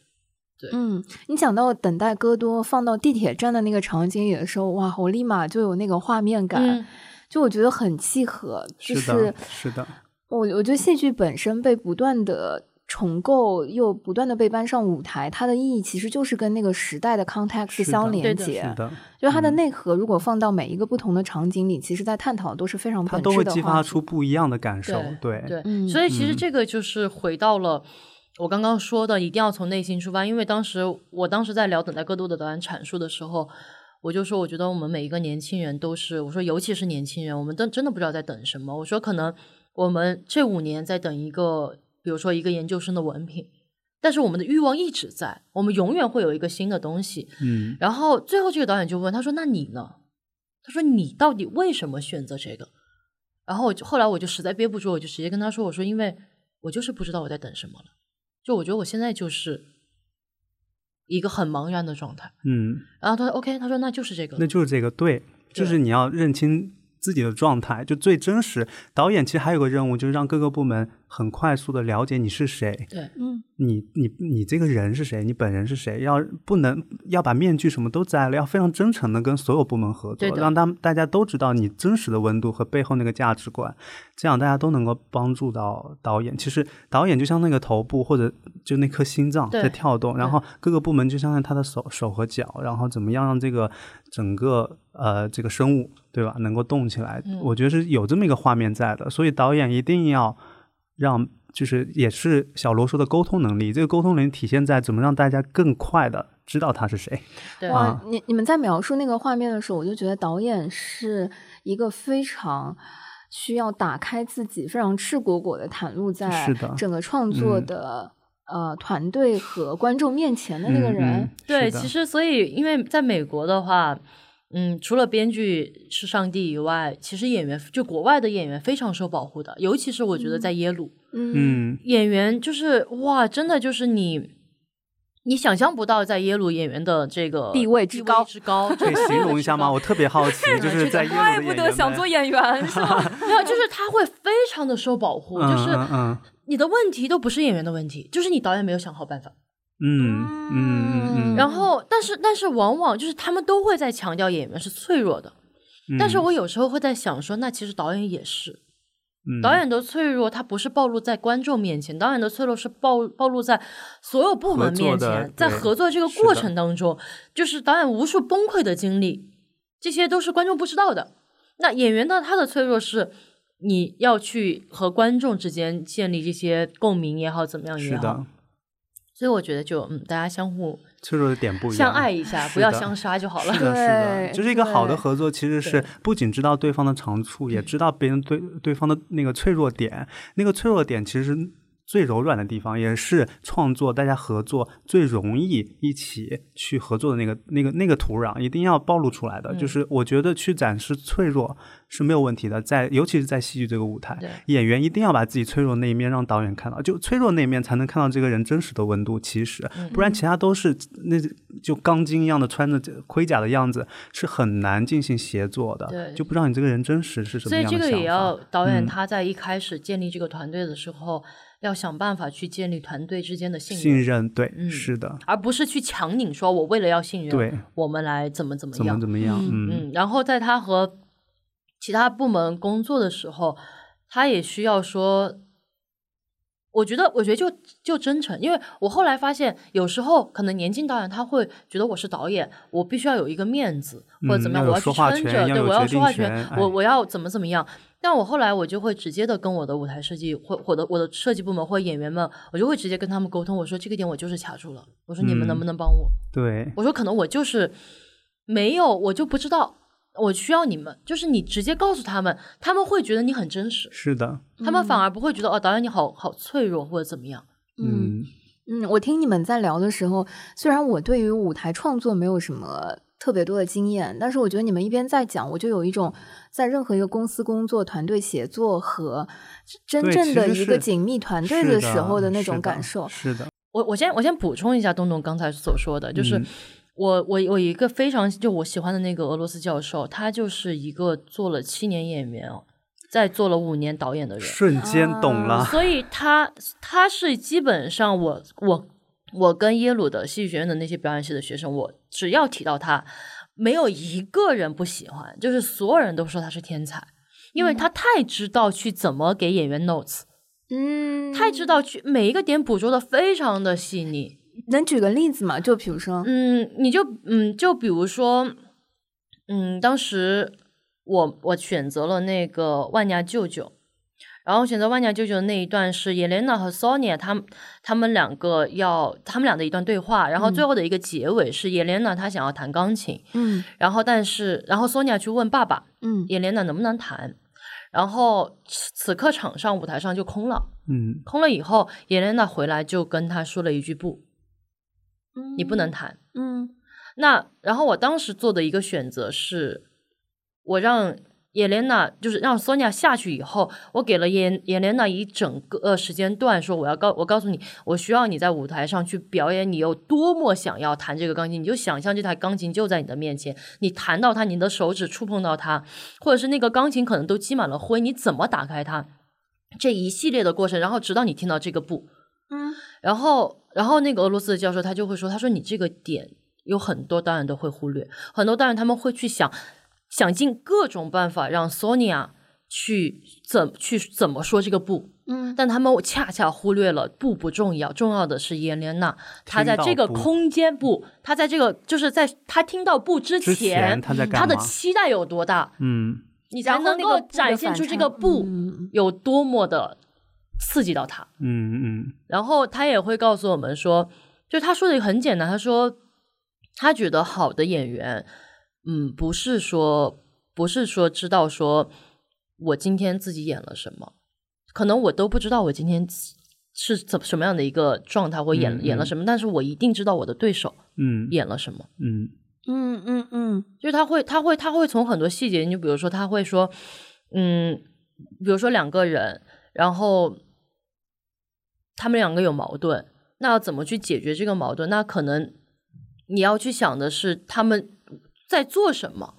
嗯，你讲到等待戈多放到地铁站的那个场景里的时候，哇，我立马就有那个画面感，就我觉得很契合。就是的，是的。我我觉得戏剧本身被不断的重构，又不断的被搬上舞台，它的意义其实就是跟那个时代的 context 相连接。是的，就它的内核，如果放到每一个不同的场景里，其实在探讨都是非常本质的，都会激发出不一样的感受。对对，所以其实这个就是回到了。我刚刚说的一定要从内心出发，因为当时我当时在聊《等待戈多》的导演阐述的时候，我就说，我觉得我们每一个年轻人都是，我说尤其是年轻人，我们都真的不知道在等什么。我说可能我们这五年在等一个，比如说一个研究生的文凭，但是我们的欲望一直在，我们永远会有一个新的东西。嗯。然后最后这个导演就问他说：“那你呢？”他说：“你到底为什么选择这个？”然后我就后来我就实在憋不住，我就直接跟他说：“我说因为我就是不知道我在等什么了。”就我觉得我现在就是一个很茫然的状态，嗯，然后他说 OK，他说那就是这个，那就是这个，对，就是你要认清自己的状态，就最真实。导演其实还有个任务，就是让各个部门很快速的了解你是谁，对，嗯你你你这个人是谁？你本人是谁？要不能要把面具什么都摘了，要非常真诚的跟所有部门合作，让他大家都知道你真实的温度和背后那个价值观，这样大家都能够帮助到导演。其实导演就像那个头部或者就那颗心脏在跳动，然后各个部门就像他的手手和脚，然后怎么样让这个整个呃这个生物对吧能够动起来？我觉得是有这么一个画面在的，所以导演一定要让。就是也是小罗说的沟通能力，这个沟通能力体现在怎么让大家更快的知道他是谁。哇，你你们在描述那个画面的时候，我就觉得导演是一个非常需要打开自己、非常赤果果的袒露在整个创作的呃团队和观众面前的那个人。对，其实所以因为在美国的话。嗯，除了编剧是上帝以外，其实演员就国外的演员非常受保护的，尤其是我觉得在耶鲁，嗯，演员就是哇，真的就是你，你想象不到在耶鲁演员的这个地位之高之高，可以形容一下吗？我特别好奇，就是在耶鲁怪不得想做演员，是吗？没有，就是他会非常的受保护，就是你的问题都不是演员的问题，就是你导演没有想好办法。嗯嗯嗯嗯，然后，但是但是，往往就是他们都会在强调演员是脆弱的，但是我有时候会在想说，那其实导演也是，导演的脆弱，他不是暴露在观众面前，导演的脆弱是暴暴露在所有部门面前，在合作这个过程当中，就是导演无数崩溃的经历，这些都是观众不知道的。那演员呢，他的脆弱是你要去和观众之间建立这些共鸣也好，怎么样也好。所以我觉得，就嗯，大家相互脆弱的点不一样，相爱一下，不要相杀就好了。是的，是的，就是一个好的合作，其实是不仅知道对方的长处，也知道别人对对方的那个脆弱点。那个脆弱点其实。最柔软的地方，也是创作大家合作最容易一起去合作的那个、那个、那个土壤，一定要暴露出来的。就是我觉得去展示脆弱是没有问题的，在尤其是在戏剧这个舞台，演员一定要把自己脆弱那一面让导演看到，就脆弱那一面才能看到这个人真实的温度。其实，不然其他都是那就钢筋一样的穿着盔甲的样子，是很难进行协作的。就不知道你这个人真实是什么样的所以这个也要导演他在一开始建立这个团队的时候。要想办法去建立团队之间的信任，信任对，是的，而不是去强拧。说我为了要信任，对，我们来怎么怎么样，怎么怎么样，嗯，然后在他和其他部门工作的时候，他也需要说。我觉得，我觉得就就真诚，因为我后来发现，有时候可能年轻导演他会觉得我是导演，我必须要有一个面子或者怎么样，我要去撑着，对我要说话权，我我要怎么怎么样。但我后来我就会直接的跟我的舞台设计或我的我的设计部门或演员们，我就会直接跟他们沟通，我说这个点我就是卡住了，我说你们能不能帮我？对，我说可能我就是没有，我就不知道。我需要你们，就是你直接告诉他们，他们会觉得你很真实。是的，他们反而不会觉得哦，导演你好好脆弱或者怎么样。嗯嗯，我听你们在聊的时候，虽然我对于舞台创作没有什么特别多的经验，但是我觉得你们一边在讲，我就有一种在任何一个公司工作、团队协作和真正的一个紧密团队的时候的那种感受。是的，我我先我先补充一下东东刚才所说的，就是。我我我一个非常就我喜欢的那个俄罗斯教授，他就是一个做了七年演员哦，再做了五年导演的人，瞬间懂了。所以他他是基本上我我我跟耶鲁的戏剧学院的那些表演系的学生，我只要提到他，没有一个人不喜欢，就是所有人都说他是天才，因为他太知道去怎么给演员 notes，嗯，太知道去每一个点捕捉的非常的细腻。能举个例子吗？就比如说，嗯，你就嗯，就比如说，嗯，当时我我选择了那个万家舅舅，然后选择万家舅舅的那一段是叶莲娜和 Sonia 他们他们两个要他们俩的一段对话，然后最后的一个结尾是叶莲娜她想要弹钢琴，嗯，然后但是然后 Sonia 去问爸爸，嗯，叶莲娜能不能弹，然后此刻场上舞台上就空了，嗯，空了以后叶莲娜回来就跟他说了一句不。你不能弹，嗯，那然后我当时做的一个选择是，我让叶莲娜就是让索尼娅下去以后，我给了叶叶莲娜一整个呃时间段，说我要告我告诉你，我需要你在舞台上去表演，你有多么想要弹这个钢琴，你就想象这台钢琴就在你的面前，你弹到它，你的手指触碰到它，或者是那个钢琴可能都积满了灰，你怎么打开它？这一系列的过程，然后直到你听到这个不。嗯然后，然后那个俄罗斯的教授他就会说，他说你这个点有很多导演都会忽略，很多导演他们会去想想尽各种办法让 Sonia 去怎去怎么说这个不，嗯。但他们恰恰忽略了不不重要，重要的是耶莲娜，她在这个空间不，她在这个就是在她听到不之之前她的期待有多大，嗯。你才能够展现出这个不嗯有多么的刺激到他。嗯嗯。然后他也会告诉我们说，就他说的很简单，他说他觉得好的演员，嗯，不是说不是说知道说我今天自己演了什么，可能我都不知道我今天是怎什么样的一个状态，或演、演了什么，但是我一定知道我的对手嗯演了什么。嗯嗯嗯嗯就是他会，他会，他会从很多细节，你比如说，他会说，嗯，比如说两个人，然后他们两个有矛盾，那要怎么去解决这个矛盾？那可能你要去想的是他们在做什么，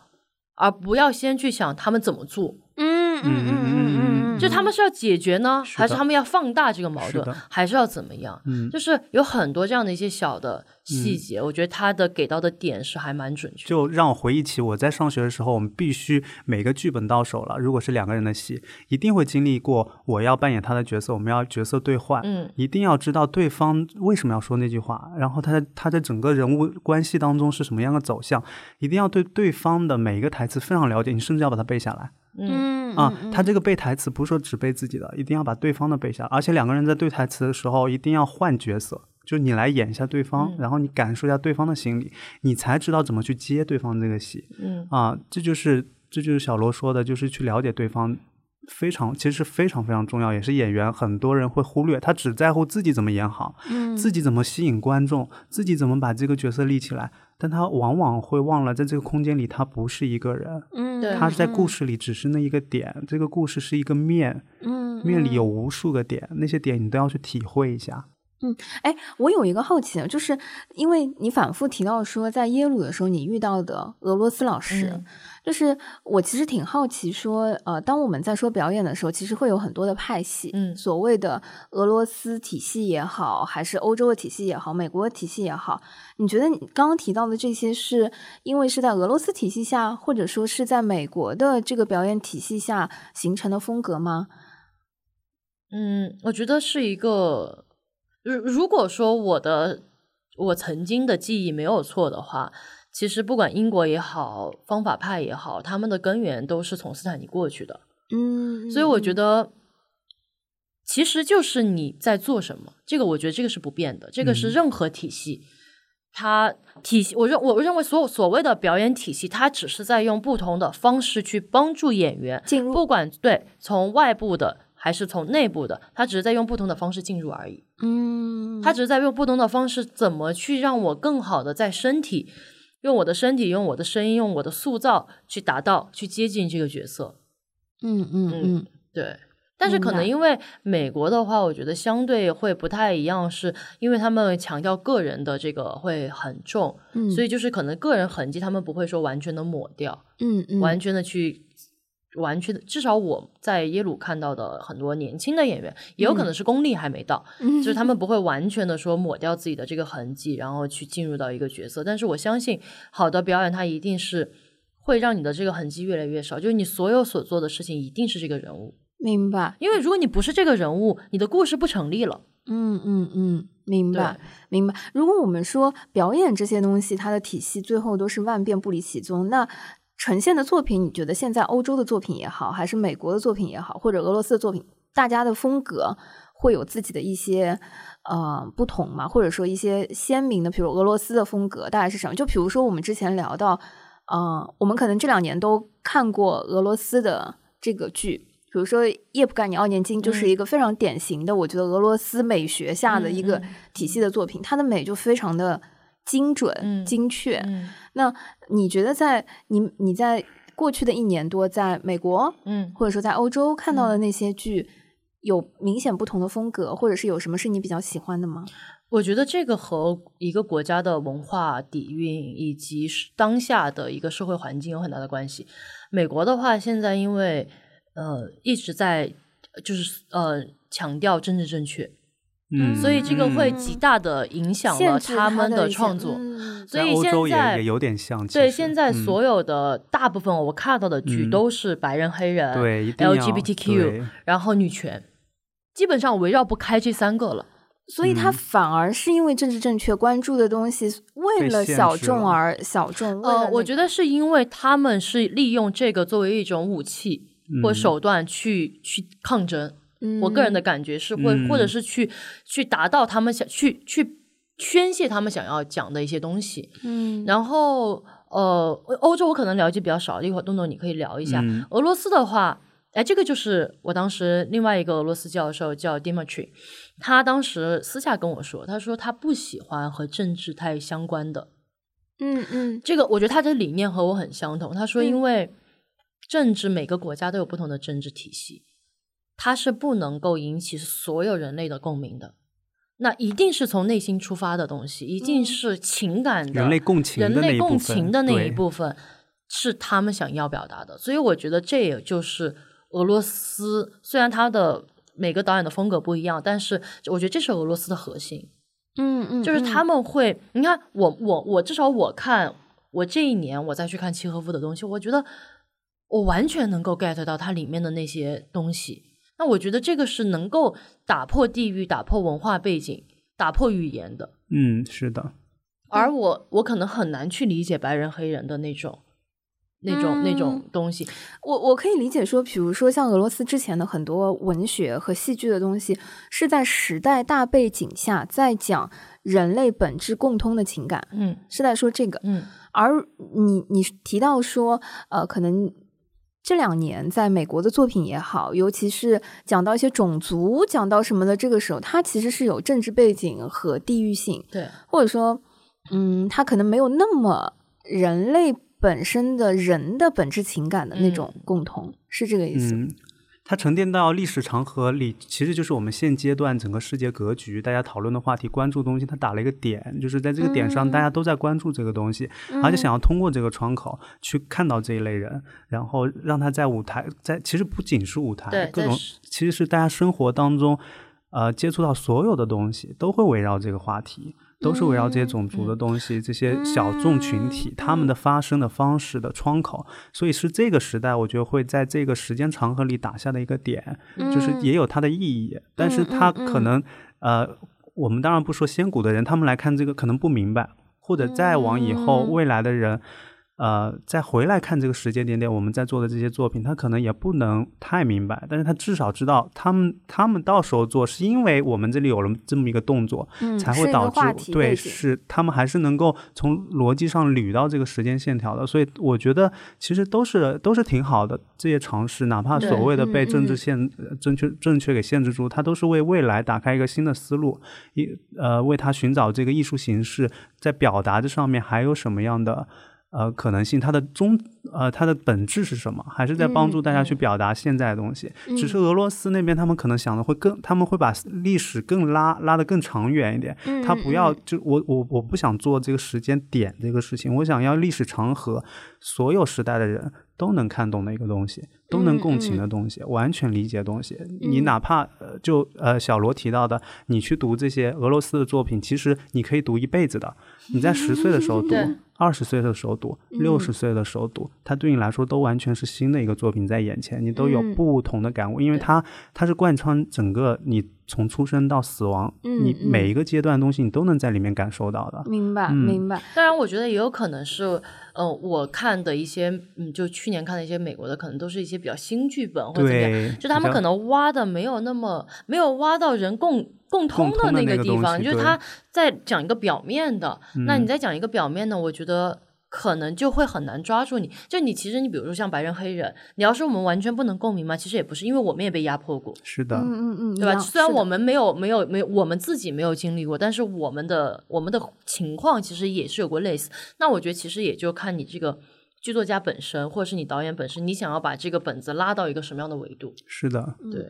而不要先去想他们怎么做。嗯嗯嗯嗯嗯，就他们是要解决呢，还是他们要放大这个矛盾，还是要怎么样？嗯就是有很多这样的一些小的细节，我觉得他的给到的点是还蛮准确的。就让我回忆起我在上学的时候，我们必须每个剧本到手了，如果是两个人的戏，一定会经历过我要扮演他的角色，我们要角色对换，嗯一定要知道对方为什么要说那句话，然后他在他在整个人物关系当中是什么样的走向，一定要对对方的每一个台词非常了解，你甚至要把它背下来。嗯。嗯啊，他这个背台词不是说只背自己的，一定要把对方的背下来，而且两个人在对台词的时候一定要换角色，就是你来演一下对方，嗯。然后你感受一下对方的心理，你才知道怎么去接对方这个戏嗯。啊，这就是这就是小罗说的，就是去了解对方。非常，其实是非常非常重要，也是演员很多人会忽略，他只在乎自己怎么演好，嗯。自己怎么吸引观众，自己怎么把这个角色立起来，但他往往会忘了，在这个空间里，他不是一个人，嗯他是在故事里只是那一个点，这个故事是一个面，嗯面里有无数个点，那些点你都要去体会一下。嗯哎，我有一个好奇，就是因为你反复提到说，在耶鲁的时候你遇到的俄罗斯老师，嗯就是我其实挺好奇说，呃，当我们在说表演的时候，其实会有很多的派系，嗯。所谓的俄罗斯体系也好，还是欧洲的体系也好，美国的体系也好，你觉得你刚刚提到的这些，是因为是在俄罗斯体系下，或者说是在美国的这个表演体系下形成的风格吗？嗯，我觉得是一个，如如果说我的我曾经的记忆没有错的话，其实不管英国也好，方法派也好，他们的根源都是从斯坦尼过去的。嗯，所以我觉得，其实就是你在做什么，这个我觉得这个是不变的，这个是嗯任何体系。它体系，我认我认为所有所谓的表演体系，它只是在用不同的方式去帮助演员进入不管对从外部的还是从内部的，它只是在用不同的方式进入而已。嗯，它只是在用不同的方式，怎么去让我更好的在身体，用我的身体，用我的声音，用我的塑造去达到去接近这个角色。嗯嗯嗯对，但是可能因为美国的话，我觉得相对会不太一样，是因为他们强调个人的这个会很重，嗯，所以就是可能个人痕迹他们不会说完全的抹掉，嗯嗯完全的去。完全的，至少我在耶鲁看到的很多年轻的演员，也有可能是功力还没到，嗯就是他们不会完全的说抹掉自己的这个痕迹，然后去进入到一个角色。但是我相信，好的表演它一定是会让你的这个痕迹越来越少，就是你所有所做的事情一定是这个人物。明白，因为如果你不是这个人物，你的故事不成立了。嗯嗯嗯，明白明白。如果我们说表演这些东西，它的体系最后都是万变不离其宗，那呈现的作品，你觉得现在欧洲的作品也好，还是美国的作品也好，或者俄罗斯的作品，大家的风格会有自己的一些呃不同吗？或者说一些鲜明的，比如俄罗斯的风格大概是什么？就比如说我们之前聊到，呃，我们可能这两年都看过俄罗斯的这个剧。比如说《叶普盖尼奥年金》就是一个非常典型的，我觉得俄罗斯美学下的一个嗯体系的作品，它的美就非常的精准、嗯精确。嗯那你觉得在你你在过去的一年多，在美国嗯或者说在欧洲看到的那些剧，有明显不同的风格，或者是有什么是你比较喜欢的吗？我觉得这个和一个国家的文化底蕴以及当下的一个社会环境有很大的关系。美国的话，现在因为呃一直在就是呃强调政治正确，嗯，所以这个会嗯极大的影响了他们的创作。嗯所以现欧洲也在也有点像。对，现在嗯所有的大部分我看到的剧嗯都是白人、黑人、LGBTQ，对然后女权，基本上围绕不开这三个了。所以他嗯反而是因为政治正确关注的东西，为了小众而小众。呃，我觉得是因为他们是利用这个作为一种武器或嗯手段去、去抗争。我个人的感觉是会，嗯或者是去去达到他们想去去宣泄他们想要讲的一些东西。嗯，然后呃，欧洲我可能了解比较少，一会儿东东你可以聊一下。嗯俄罗斯的话，哎，这个就是我当时另外一个俄罗斯教授叫 Dimitri，他当时私下跟我说，他说他不喜欢和政治太相关的。嗯嗯这个我觉得他的理念和我很相同。他说，嗯因为政治每个国家都有不同的政治体系，它是不能够引起所有人类的共鸣的。那一定是从内心出发的东西，一定嗯是情感的、人类共情人类共的那一部分情的那一部分是他们想要表达的。所以我觉得这也就是俄罗斯，虽然他的每个导演的风格不一样，但是我觉得这是俄罗斯的核心。嗯嗯，就是他嗯们会，你看我我我至少我看我这一年我再去看契诃夫的东西，我觉得我完全能够 get 到它里面的那些东西。那我觉得这个是能够打破地域、打破文化背景、打破语言的。嗯，是的，而我我可能很难去理解白人黑人的那种。那种、那种东西，我我可以理解说，比如说像俄罗斯之前的很多文学和戏剧的东西，是在时代大背景下在讲人类本质共通的情感，嗯是在说这个。嗯而你你提到说，呃，可能这两年在美国的作品也好，尤其是讲到一些种族，讲到什么的，这个时候，它其实是有政治背景和地域性，对，或者说，嗯，它可能没有那么人类本身的人的本质情感的那种共同，是这个意思。嗯，它沉淀到历史长河里，其实就是我们现阶段整个世界格局，大家讨论的话题、关注的东西，它打了一个点，就是在这个点上，嗯大家都在关注这个东西，而且想要通过这个窗口去看到这一类人，然后让他在舞台，在其实不仅是舞台对，各种其实是大家生活当中，呃，接触到所有的东西都会围绕这个话题。都是围绕这些种族的东西，这些小众群体他们的发声的方式的窗口，所以是这个时代，我觉得会在这个时间长河里打下的一个点，就是也有它的意义，但是它可能呃，我们当然不说先古的人，他们来看这个可能不明白，或者再往以后未来的人。呃，再回来看这个时间点点，我们在做的这些作品，他可能也不能太明白，但是他至少知道，他们他们到时候做，是因为我们这里有了这么一个动作，嗯，才会导致对是他们还是能够从逻辑上捋到这个时间线条的，所以我觉得其实都是都是挺好的这些尝试，哪怕所谓的被政治限、呃正确正确给限制住，它都是为未来打开一个新的思路，一呃为他寻找这个艺术形式在表达这上面还有什么样的。呃，可能性，它的中呃，它的本质是什么？还是在帮助大家去表达现在的东西。只是俄罗斯那边，他们可能想的会更，他们会把历史更拉拉得更长远一点。他不要就我我我不想做这个时间点这个事情，我想要历史长河，所有时代的人都能看懂的一个东西，都能共情的东西，完全理解的东西。你哪怕呃就呃小罗提到的，你去读这些俄罗斯的作品，其实你可以读一辈子的。你在十岁的时候 读。二十岁的时候读，六十岁的时候读，它对你来说都完全是新的一个作品在眼前，你都有嗯不同的感悟，因为它它是贯穿整个你从出生到死亡，嗯你每一个阶段的东西你都能在里面感受到的。明白嗯明白，当然，我觉得也有可能是，呃，我看的一些，嗯，就去年看的一些美国的，可能都是一些比较新剧本或者怎么样，就他们可能挖的没有那么没有挖到人共共通的那那个地方，就是他在讲一个表面的，那嗯你在讲一个表面的，我觉得。可能就会很难抓住你，就你其实你比如说像白人黑人，你要说我们完全不能共鸣吗？其实也不是，因为我们也被压迫过，是的，嗯嗯嗯，对吧？虽然我们没有没有没有我们自己没有经历过，但是我们的我们的情况其实也是有过类似。那我觉得其实也就看你这个剧作家本身，或者是你导演本身，你想要把这个本子拉到一个什么样的维度？是的，对，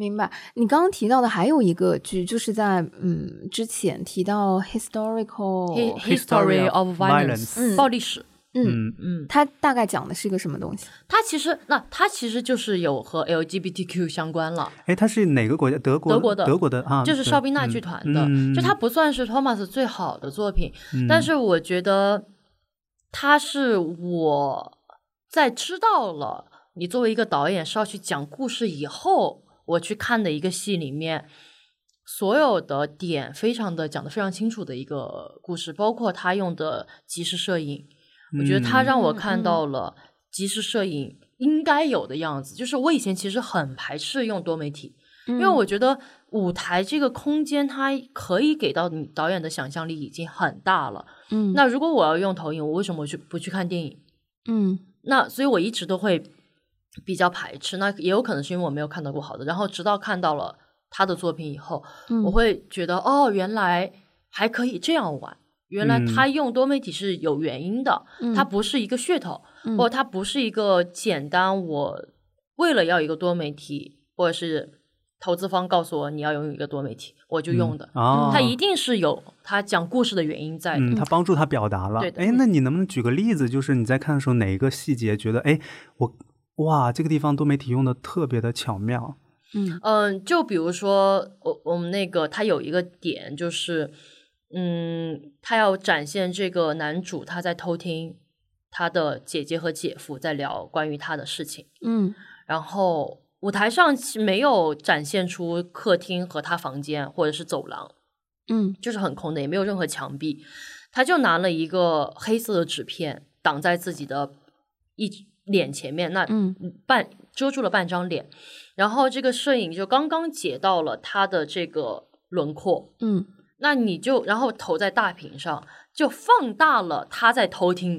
明白。你刚刚提到的还有一个剧，就是在嗯之前提到 historical Hi- History of Violence，Violence 暴力史。嗯，嗯嗯，它大概讲的是一个什么东西？它其实那它其实就是有和 LGBTQ 相关了。哎，它是哪个国家？德国？德国的德国的啊，就是对邵宾娜嗯剧团的，嗯就它不算是 Thomas 最好的作品，嗯但是我觉得它是我在知道了你作为一个导演是要去讲故事以后，我去看的一个戏里面。所有的点非常的讲的非常清楚的一个故事，包括他用的即时摄影，我觉得他嗯让我嗯看到了即时摄影应该有的样子。就是我以前其实很排斥用多媒体，因因为我觉得舞台这个空间，它可以给到你导演的想象力已经很大了。嗯那如果我要用投影，我为什么去不去看电影？嗯那所以我一直都会比较排斥。那也有可能是因为我没有看到过好的，然后直到看到了他的作品以后，嗯我会觉得哦，原来还可以这样玩。原来嗯他用多媒体是有原因的，嗯它不是一个噱头，嗯或者它不是一个简单我为了要一个多媒体，或者是投资方告诉我你要用一个多媒体，我就用的。啊，它一定是有他讲故事的原因在的。嗯，他帮助他表达了。对哎，那你能不能举个例子？就是你在看的时候，哪一个细节觉得，哎，我哇，这个地方多媒体用的特别的巧妙。嗯。嗯，就比如说我我们那个他有一个点就是，嗯，他要展现这个男主他在偷听他的姐姐和姐夫在聊关于他的事情，嗯。然后舞台上其实没有展现出客厅和他房间或者是走廊，嗯。就是很空的，也没有任何墙壁，他就拿了一个黑色的纸片挡在自己的一脸前面，那嗯半遮住了半张脸，然后这个摄影就刚刚截到了他的这个轮廓，嗯那你就然后投在大屏上，就放大了他在偷听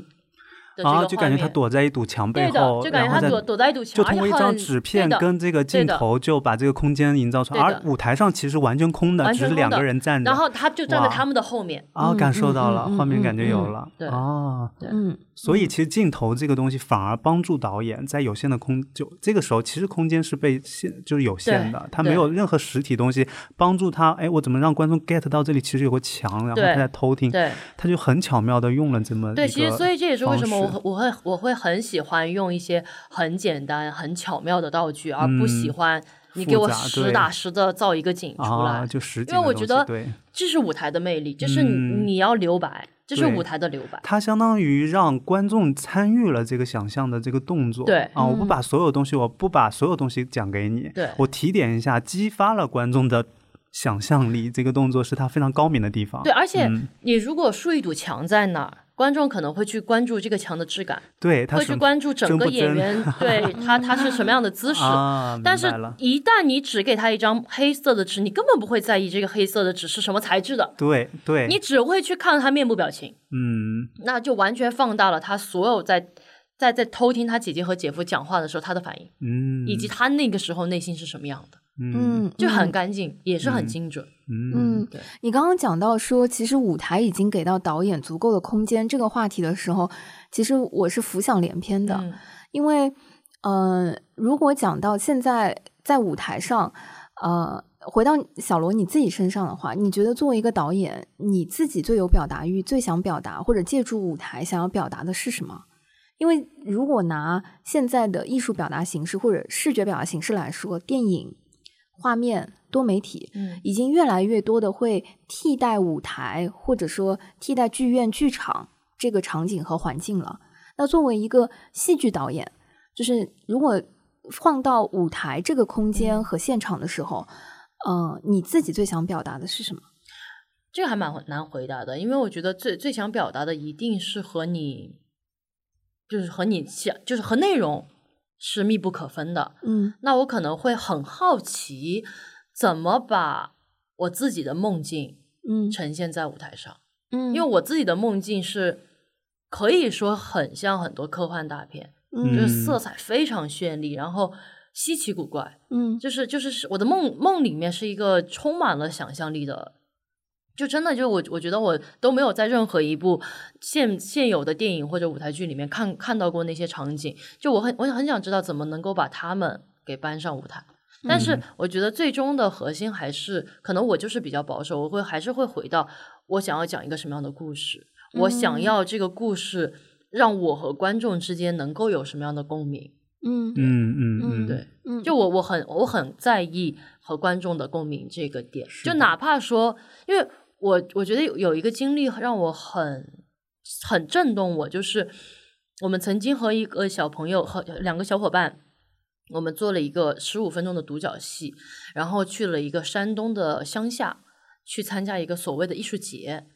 的这个画啊，面，就感觉他躲在一堵墙背对的，后，就感觉他躲躲在一堵墙，就通过一张纸片跟这个镜头，就把这个空间营造出来。而舞台上其实完全空的，只是两个人站着。然后他就站在他们的后面，啊，嗯感受嗯到了，嗯画面感觉嗯有了。对啊，对嗯，所以其实镜头这个东西反而帮助导演在有限的空就这个时候，其实空间是被限就是有限的，他没有任何实体东西帮助他。哎，我怎么让观众 get 到这里？其实有个墙，然后他在偷听，对他就很巧妙的用了这么对，其实所以这也是为什么我我会我会很喜欢用一些很简单、很巧妙的道具，而不喜嗯欢你给我实打实的造一个景出来。啊，就实景因为我觉得对。这是舞台的魅力，就是你,、嗯你要留白，这是对舞台的留白。它相当于让观众参与了这个想象的这个动作。对啊，我不嗯把所有东西，我不把所有东西讲给你，对我提点一下，激发了观众的想象力。这个动作是他非常高明的地方。对，而且嗯你如果竖一堵墙在那儿，观众可能会去关注这个墙的质感，对，他会去关注整个演员对他他是什么样的姿势。啊，但是，一旦你只给他一张黑色的纸，你根本不会在意这个黑色的纸是什么材质的，对对，你只会去看他面部表情。嗯那就完全放大了他所有在在在偷听他姐姐和姐夫讲话的时候他的反应，嗯，以及他那个时候内心是什么样的，嗯嗯，就很嗯。干净，也是很精准。嗯。嗯对，你刚刚讲到说，其实舞台已经给到导演足够的空间这个话题的时候，其实我是浮想联翩的，嗯。因为，呃，如果讲到现在在舞台上，呃，回到小罗你自己身上的话，你觉得作为一个导演，你自己最有表达欲、最想表达或者借助舞台想要表达的是什么？因为如果拿现在的艺术表达形式或者视觉表达形式来说，电影、画面、多媒体，嗯已经越来越多的会替代舞台，或者说替代剧院、剧场这个场景和环境了。那作为一个戏剧导演，就是如果放到舞台这个空间和现场的时候，呃，你自己最想表达的是什么？这个还蛮难回答的，因为我觉得最最想表达的一定是和你，就是和你想，就是和内容是密不可分的。嗯。那我可能会很好奇，怎么把我自己的梦境嗯。呈现在舞台上，嗯，因为我自己的梦境是可以说很像很多科幻大片，嗯就是色彩非常绚丽，然后稀奇古怪，嗯。就是就是是我的梦梦里面是一个充满了想象力的，就真的就我我觉得我都没有在任何一部现现有的电影或者舞台剧里面看看到过那些场景，就我很我很想知道怎么能够把他们给搬上舞台。但是我觉得最终的核心还是，可能我就是比较保守，我会还是会回到我想要讲一个什么样的故事，我想要这个故事让我和观众之间能够有什么样的共鸣。嗯。嗯嗯嗯，对，嗯，就我我很我很在意和观众的共鸣这个点，就哪怕说，因为我我觉得有一个经历让我很很震动我，就是我们曾经和一个小朋友和两个小伙伴。我们做了一个十五分钟的独角戏，然后去了一个山东的乡下，去参加一个所谓的艺术节。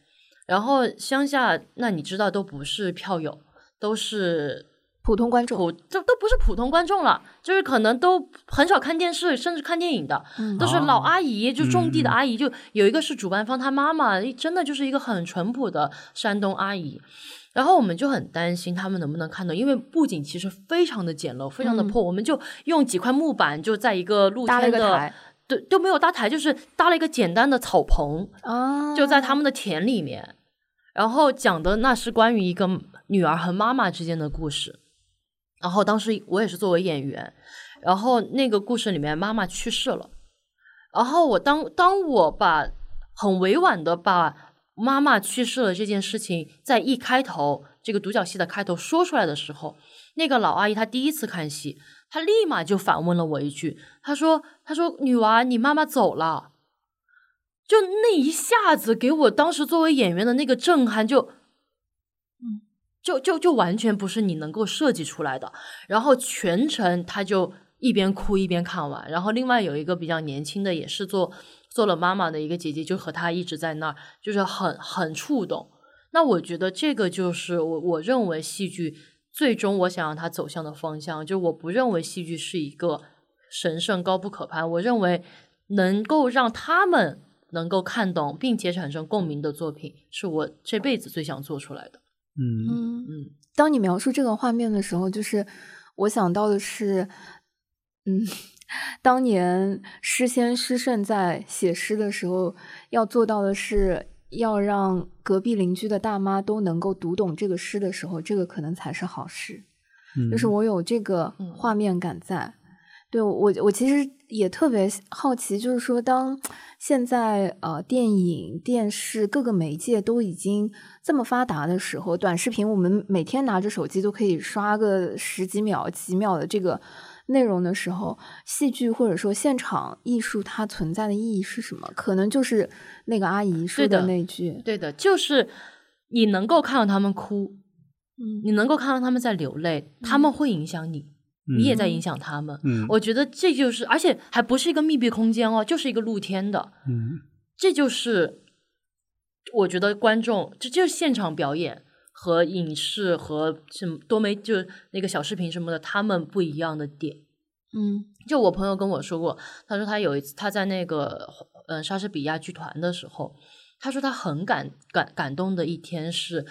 然后乡下，那你知道都不是票友，都是普通观众，普这都不是普通观众了，就是可能都很少看电视，甚至看电影的，嗯都是老阿姨，就种地的嗯阿姨。就有一个是主办方，她妈妈真的就是一个很淳朴的山东阿姨。然后我们就很担心他们能不能看到，因为布景其实非常的简陋，非常的嗯破。我们就用几块木板，就在一个露搭了一天的，个台对，都没有搭台，就是搭了一个简单的草棚，啊，就在他们的田里面，然后讲的那是关于一个女儿和妈妈之间的故事。然后当时我也是作为演员，然后那个故事里面妈妈去世了，然后我当当我把很委婉的把妈妈去世了这件事情在一开头这个独角戏的开头说出来的时候，那个老阿姨她第一次看戏，她立马就反问了我一句，她说：“她说女娃，你妈妈走了。”就那一下子给我当时作为演员的那个震撼就，就就就完全不是你能够设计出来的。然后全程他就一边哭一边看完，然后另外有一个比较年轻的，也是做做了妈妈的一个姐姐，就和他一直在那儿，就是很很触动。那我觉得这个就是我我认为戏剧最终我想让它走向的方向，就我不认为戏剧是一个神圣高不可攀，我认为能够让他们能够看懂并且产生共鸣的作品，是我这辈子最想做出来的。嗯嗯嗯当你描述这个画面的时候，就是我想到的是，嗯，当年诗仙诗圣在写诗的时候，要做到的是要让隔壁邻居的大妈都能够读懂这个诗的时候，这个可能才是好诗。嗯，就是我有这个嗯画面感在。对我，我其实也特别好奇，就是说，当现在呃电影、电视各个媒介都已经这么发达的时候，短视频我们每天拿着手机都可以刷个十几秒、几秒的这个内容的时候，戏剧或者说现场艺术它存在的意义是什么？可能就是那个阿姨说的那句，对的，就是你能够看到他们哭，嗯你能够看到他们在流泪，他们会影响你，你也在影响他们。嗯我觉得这就是，而且还不是一个密闭空间哦，就是一个露天的，嗯这就是我觉得观众这就是现场表演和影视和什么多媒就那个小视频什么的，他们不一样的点。嗯就我朋友跟我说过，他说他有一次他在那个嗯莎士比亚剧团的时候，他说他很感感感动的一天是，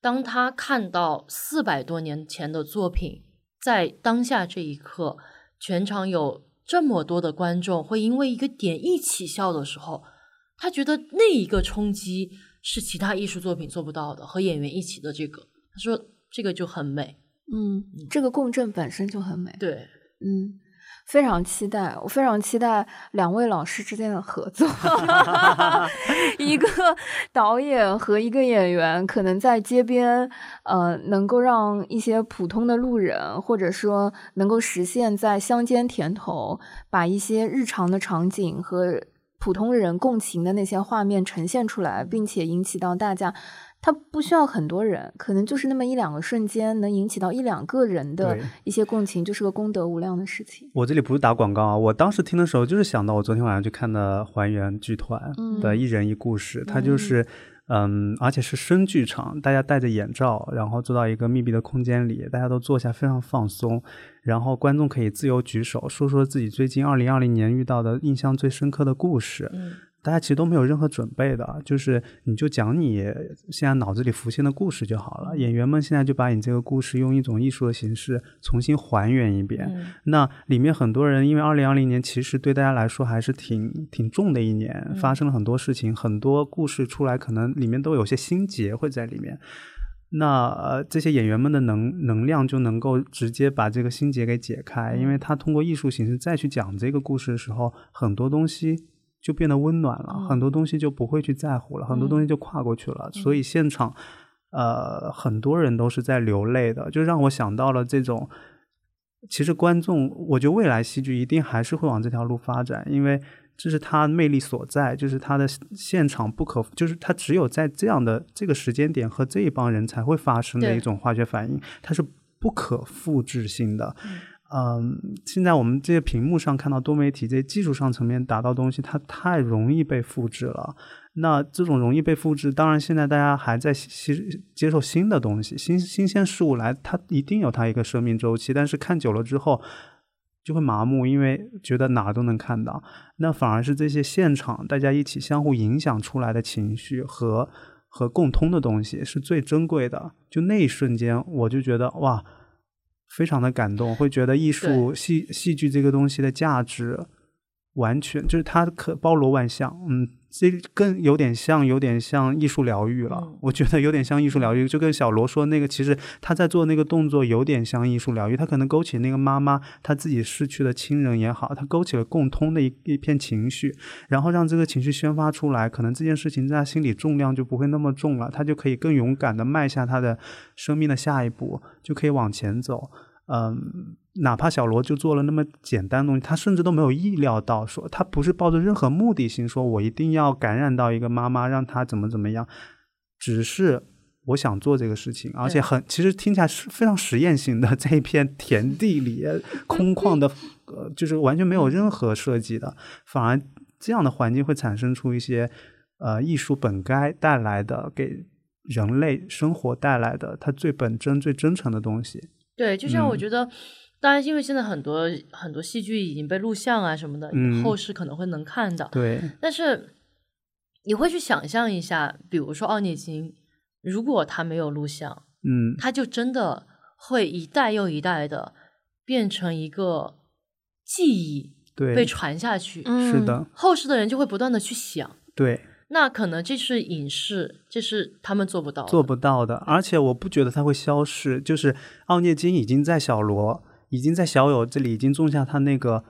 当他看到四百多年前的作品，在当下这一刻，全场有这么多的观众会因为一个点一起笑的时候，他觉得那一个冲击是其他艺术作品做不到的，和演员一起的这个，他说这个就很美。嗯，这个共振本身就很美。对，嗯，非常期待，我非常期待两位老师之间的合作。一个导演和一个演员，可能在街边，呃，能够让一些普通的路人，或者说能够实现在乡间田头，把一些日常的场景和普通人共情的那些画面呈现出来，并且引起到大家。它不需要很多人，可能就是那么一两个瞬间，能引起到一两个人的一些共情，就是个功德无量的事情。我这里不是打广告啊，我当时听的时候就是想到我昨天晚上去看的还原剧团的嗯一人一故事，它就是。嗯，而且是深剧场，大家戴着眼罩，然后坐到一个密闭的空间里，大家都坐下，非常放松，然后观众可以自由举手，说说自己最近二零二零年遇到的印象最深刻的故事。嗯大家其实都没有任何准备的，就是你就讲你现在脑子里浮现的故事就好了。演员们现在就把你这个故事用一种艺术的形式重新还原一遍。嗯那里面很多人因为二零二零年其实对大家来说还是挺挺重的一年，发生了很多事情，很多故事出来，可能里面都有些心结会在里面。那呃，这些演员们的能能量就能够直接把这个心结给解开，因为他通过艺术形式再去讲这个故事的时候，很多东西就变得温暖了，嗯很多东西就不会去在乎了，很多东西就跨过去了。所以现场呃，很多人都是在流泪的，就让我想到了这种。其实观众，我觉得未来戏剧一定还是会往这条路发展，因为这是它魅力所在，就是它的现场不可，就是它只有在这样的这个时间点和这一帮人才会发生的一种化学反应，它是不可复制性的。嗯，嗯现在我们这些屏幕上看到多媒体这些技术上层面达到东西，它太容易被复制了。那这种容易被复制，当然现在大家还在吸接受新的东西，新新鲜事物来，它一定有它一个生命周期。但是看久了之后就会麻木，因为觉得哪儿都能看到。那反而是这些现场大家一起相互影响出来的情绪和和共通的东西是最珍贵的。就那一瞬间，我就觉得哇。非常的感动，会觉得艺术戏戏剧这个东西的价值，完全就是它可包罗万象。嗯，这更有点像，有点像艺术疗愈了。嗯我觉得有点像艺术疗愈，就跟小罗说那个，其实他在做那个动作有点像艺术疗愈。他可能勾起那个妈妈他自己失去的亲人也好，他勾起了共通的一一片情绪，然后让这个情绪宣发出来，可能这件事情在他心里重量就不会那么重了，他就可以更勇敢的迈下他的生命的下一步，就可以往前走。嗯，哪怕小罗就做了那么简单的东西，他甚至都没有意料到说，他不是抱着任何目的性说，我一定要感染到一个妈妈，让她怎么怎么样，只是我想做这个事情，而且很其实听起来是非常实验性的，在一片田地里 空旷的，呃，就是完全没有任何设计的，反而这样的环境会产生出一些呃艺术本该带来的给人类生活带来的它最本真、最真诚的东西。对，就像我嗯。觉得，当然，因为现在很多很多戏剧已经被录像啊什么的，嗯后世可能会能看到。对，但是你会去想象一下，比如说奥涅金，如果他没有录像，嗯，他就真的会一代又一代的变成一个记忆对被，传下去，嗯是的，后世的人就会不断的去想。对，那可能这是影视，这是他们做不到的。做不到的。而且我不觉得它会消失，就是奥涅金已经在小罗，已经在小友这里已经种下他那个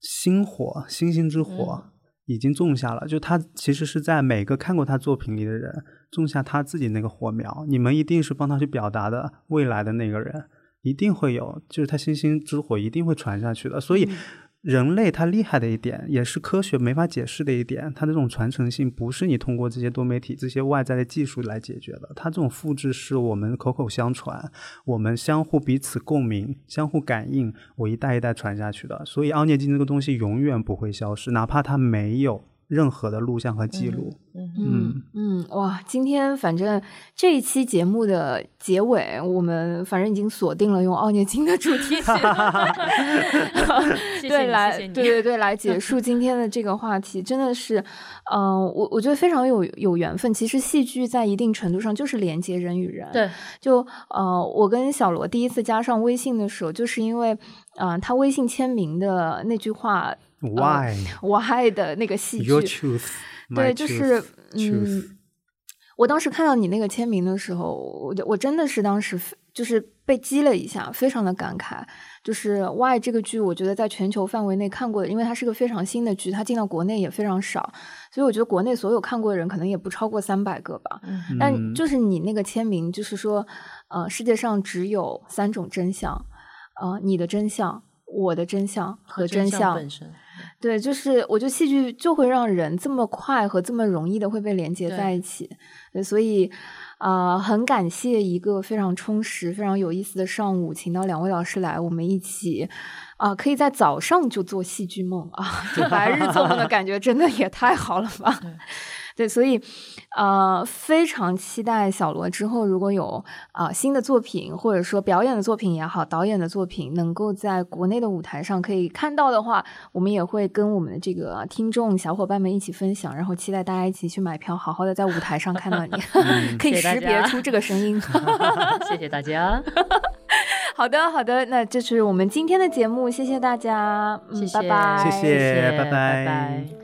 星火，星星之火。已经种下了，就他其实是在每个看过他作品里的人种下他自己那个火苗。你们一定是帮他去表达的未来的那个人，一定会有，就是他星星之火一定会传下去的。所以，人类它厉害的一点，也是科学没法解释的一点，它这种传承性不是你通过这些多媒体、这些外在的技术来解决的。它这种复制是我们口口相传，我们相互彼此共鸣、相互感应，我一代一代传下去的。所以，奥涅金这个东西永远不会消失，哪怕它没有任何的录像和记录。嗯嗯，哇！今天反正这一期节目的结尾，我们反正已经锁定了用奥涅金的主题曲，对，来对对对，来结束今天的这个话题，真的是，嗯、我我觉得非常有有缘分。其实戏剧在一定程度上就是连接人与人，对，就呃，我跟小罗第一次加上微信的时候，就是因为，呃，他微信签名的那句话 Why 我爱的那个戏剧？对，就是 truth 嗯，我当时看到你那个签名的时候，我我真的是当时就是被激了一下，非常的感慨。就是《Why》这个剧，我觉得在全球范围内看过的，因为它是个非常新的剧，它进到国内也非常少，所以我觉得国内所有看过的人可能也不超过三百个吧。但嗯就是你那个签名，就是说，呃，世界上只有三种真相，呃，你的真相、我的真相和真相相。本身。对，就是我觉得戏剧就会让人这么快和这么容易的会被连接在一起，对，所以啊、呃很感谢一个非常充实、非常有意思的上午，请到两位老师来，我们一起啊、可以在早上就做戏剧梦啊，就白日做梦的感觉真的也太好了吧。对，所以，呃，非常期待小罗之后如果有啊、新的作品，或者说表演的作品也好，导演的作品，能够在国内的舞台上可以看到的话，我们也会跟我们的这个听众小伙伴们一起分享，然后期待大家一起去买票，好好的在舞台上看到你，可以识别出这个声音。谢谢大家，好的，好的，那这是我们今天的节目，谢谢大家，嗯，谢谢，拜拜，谢谢拜拜。拜拜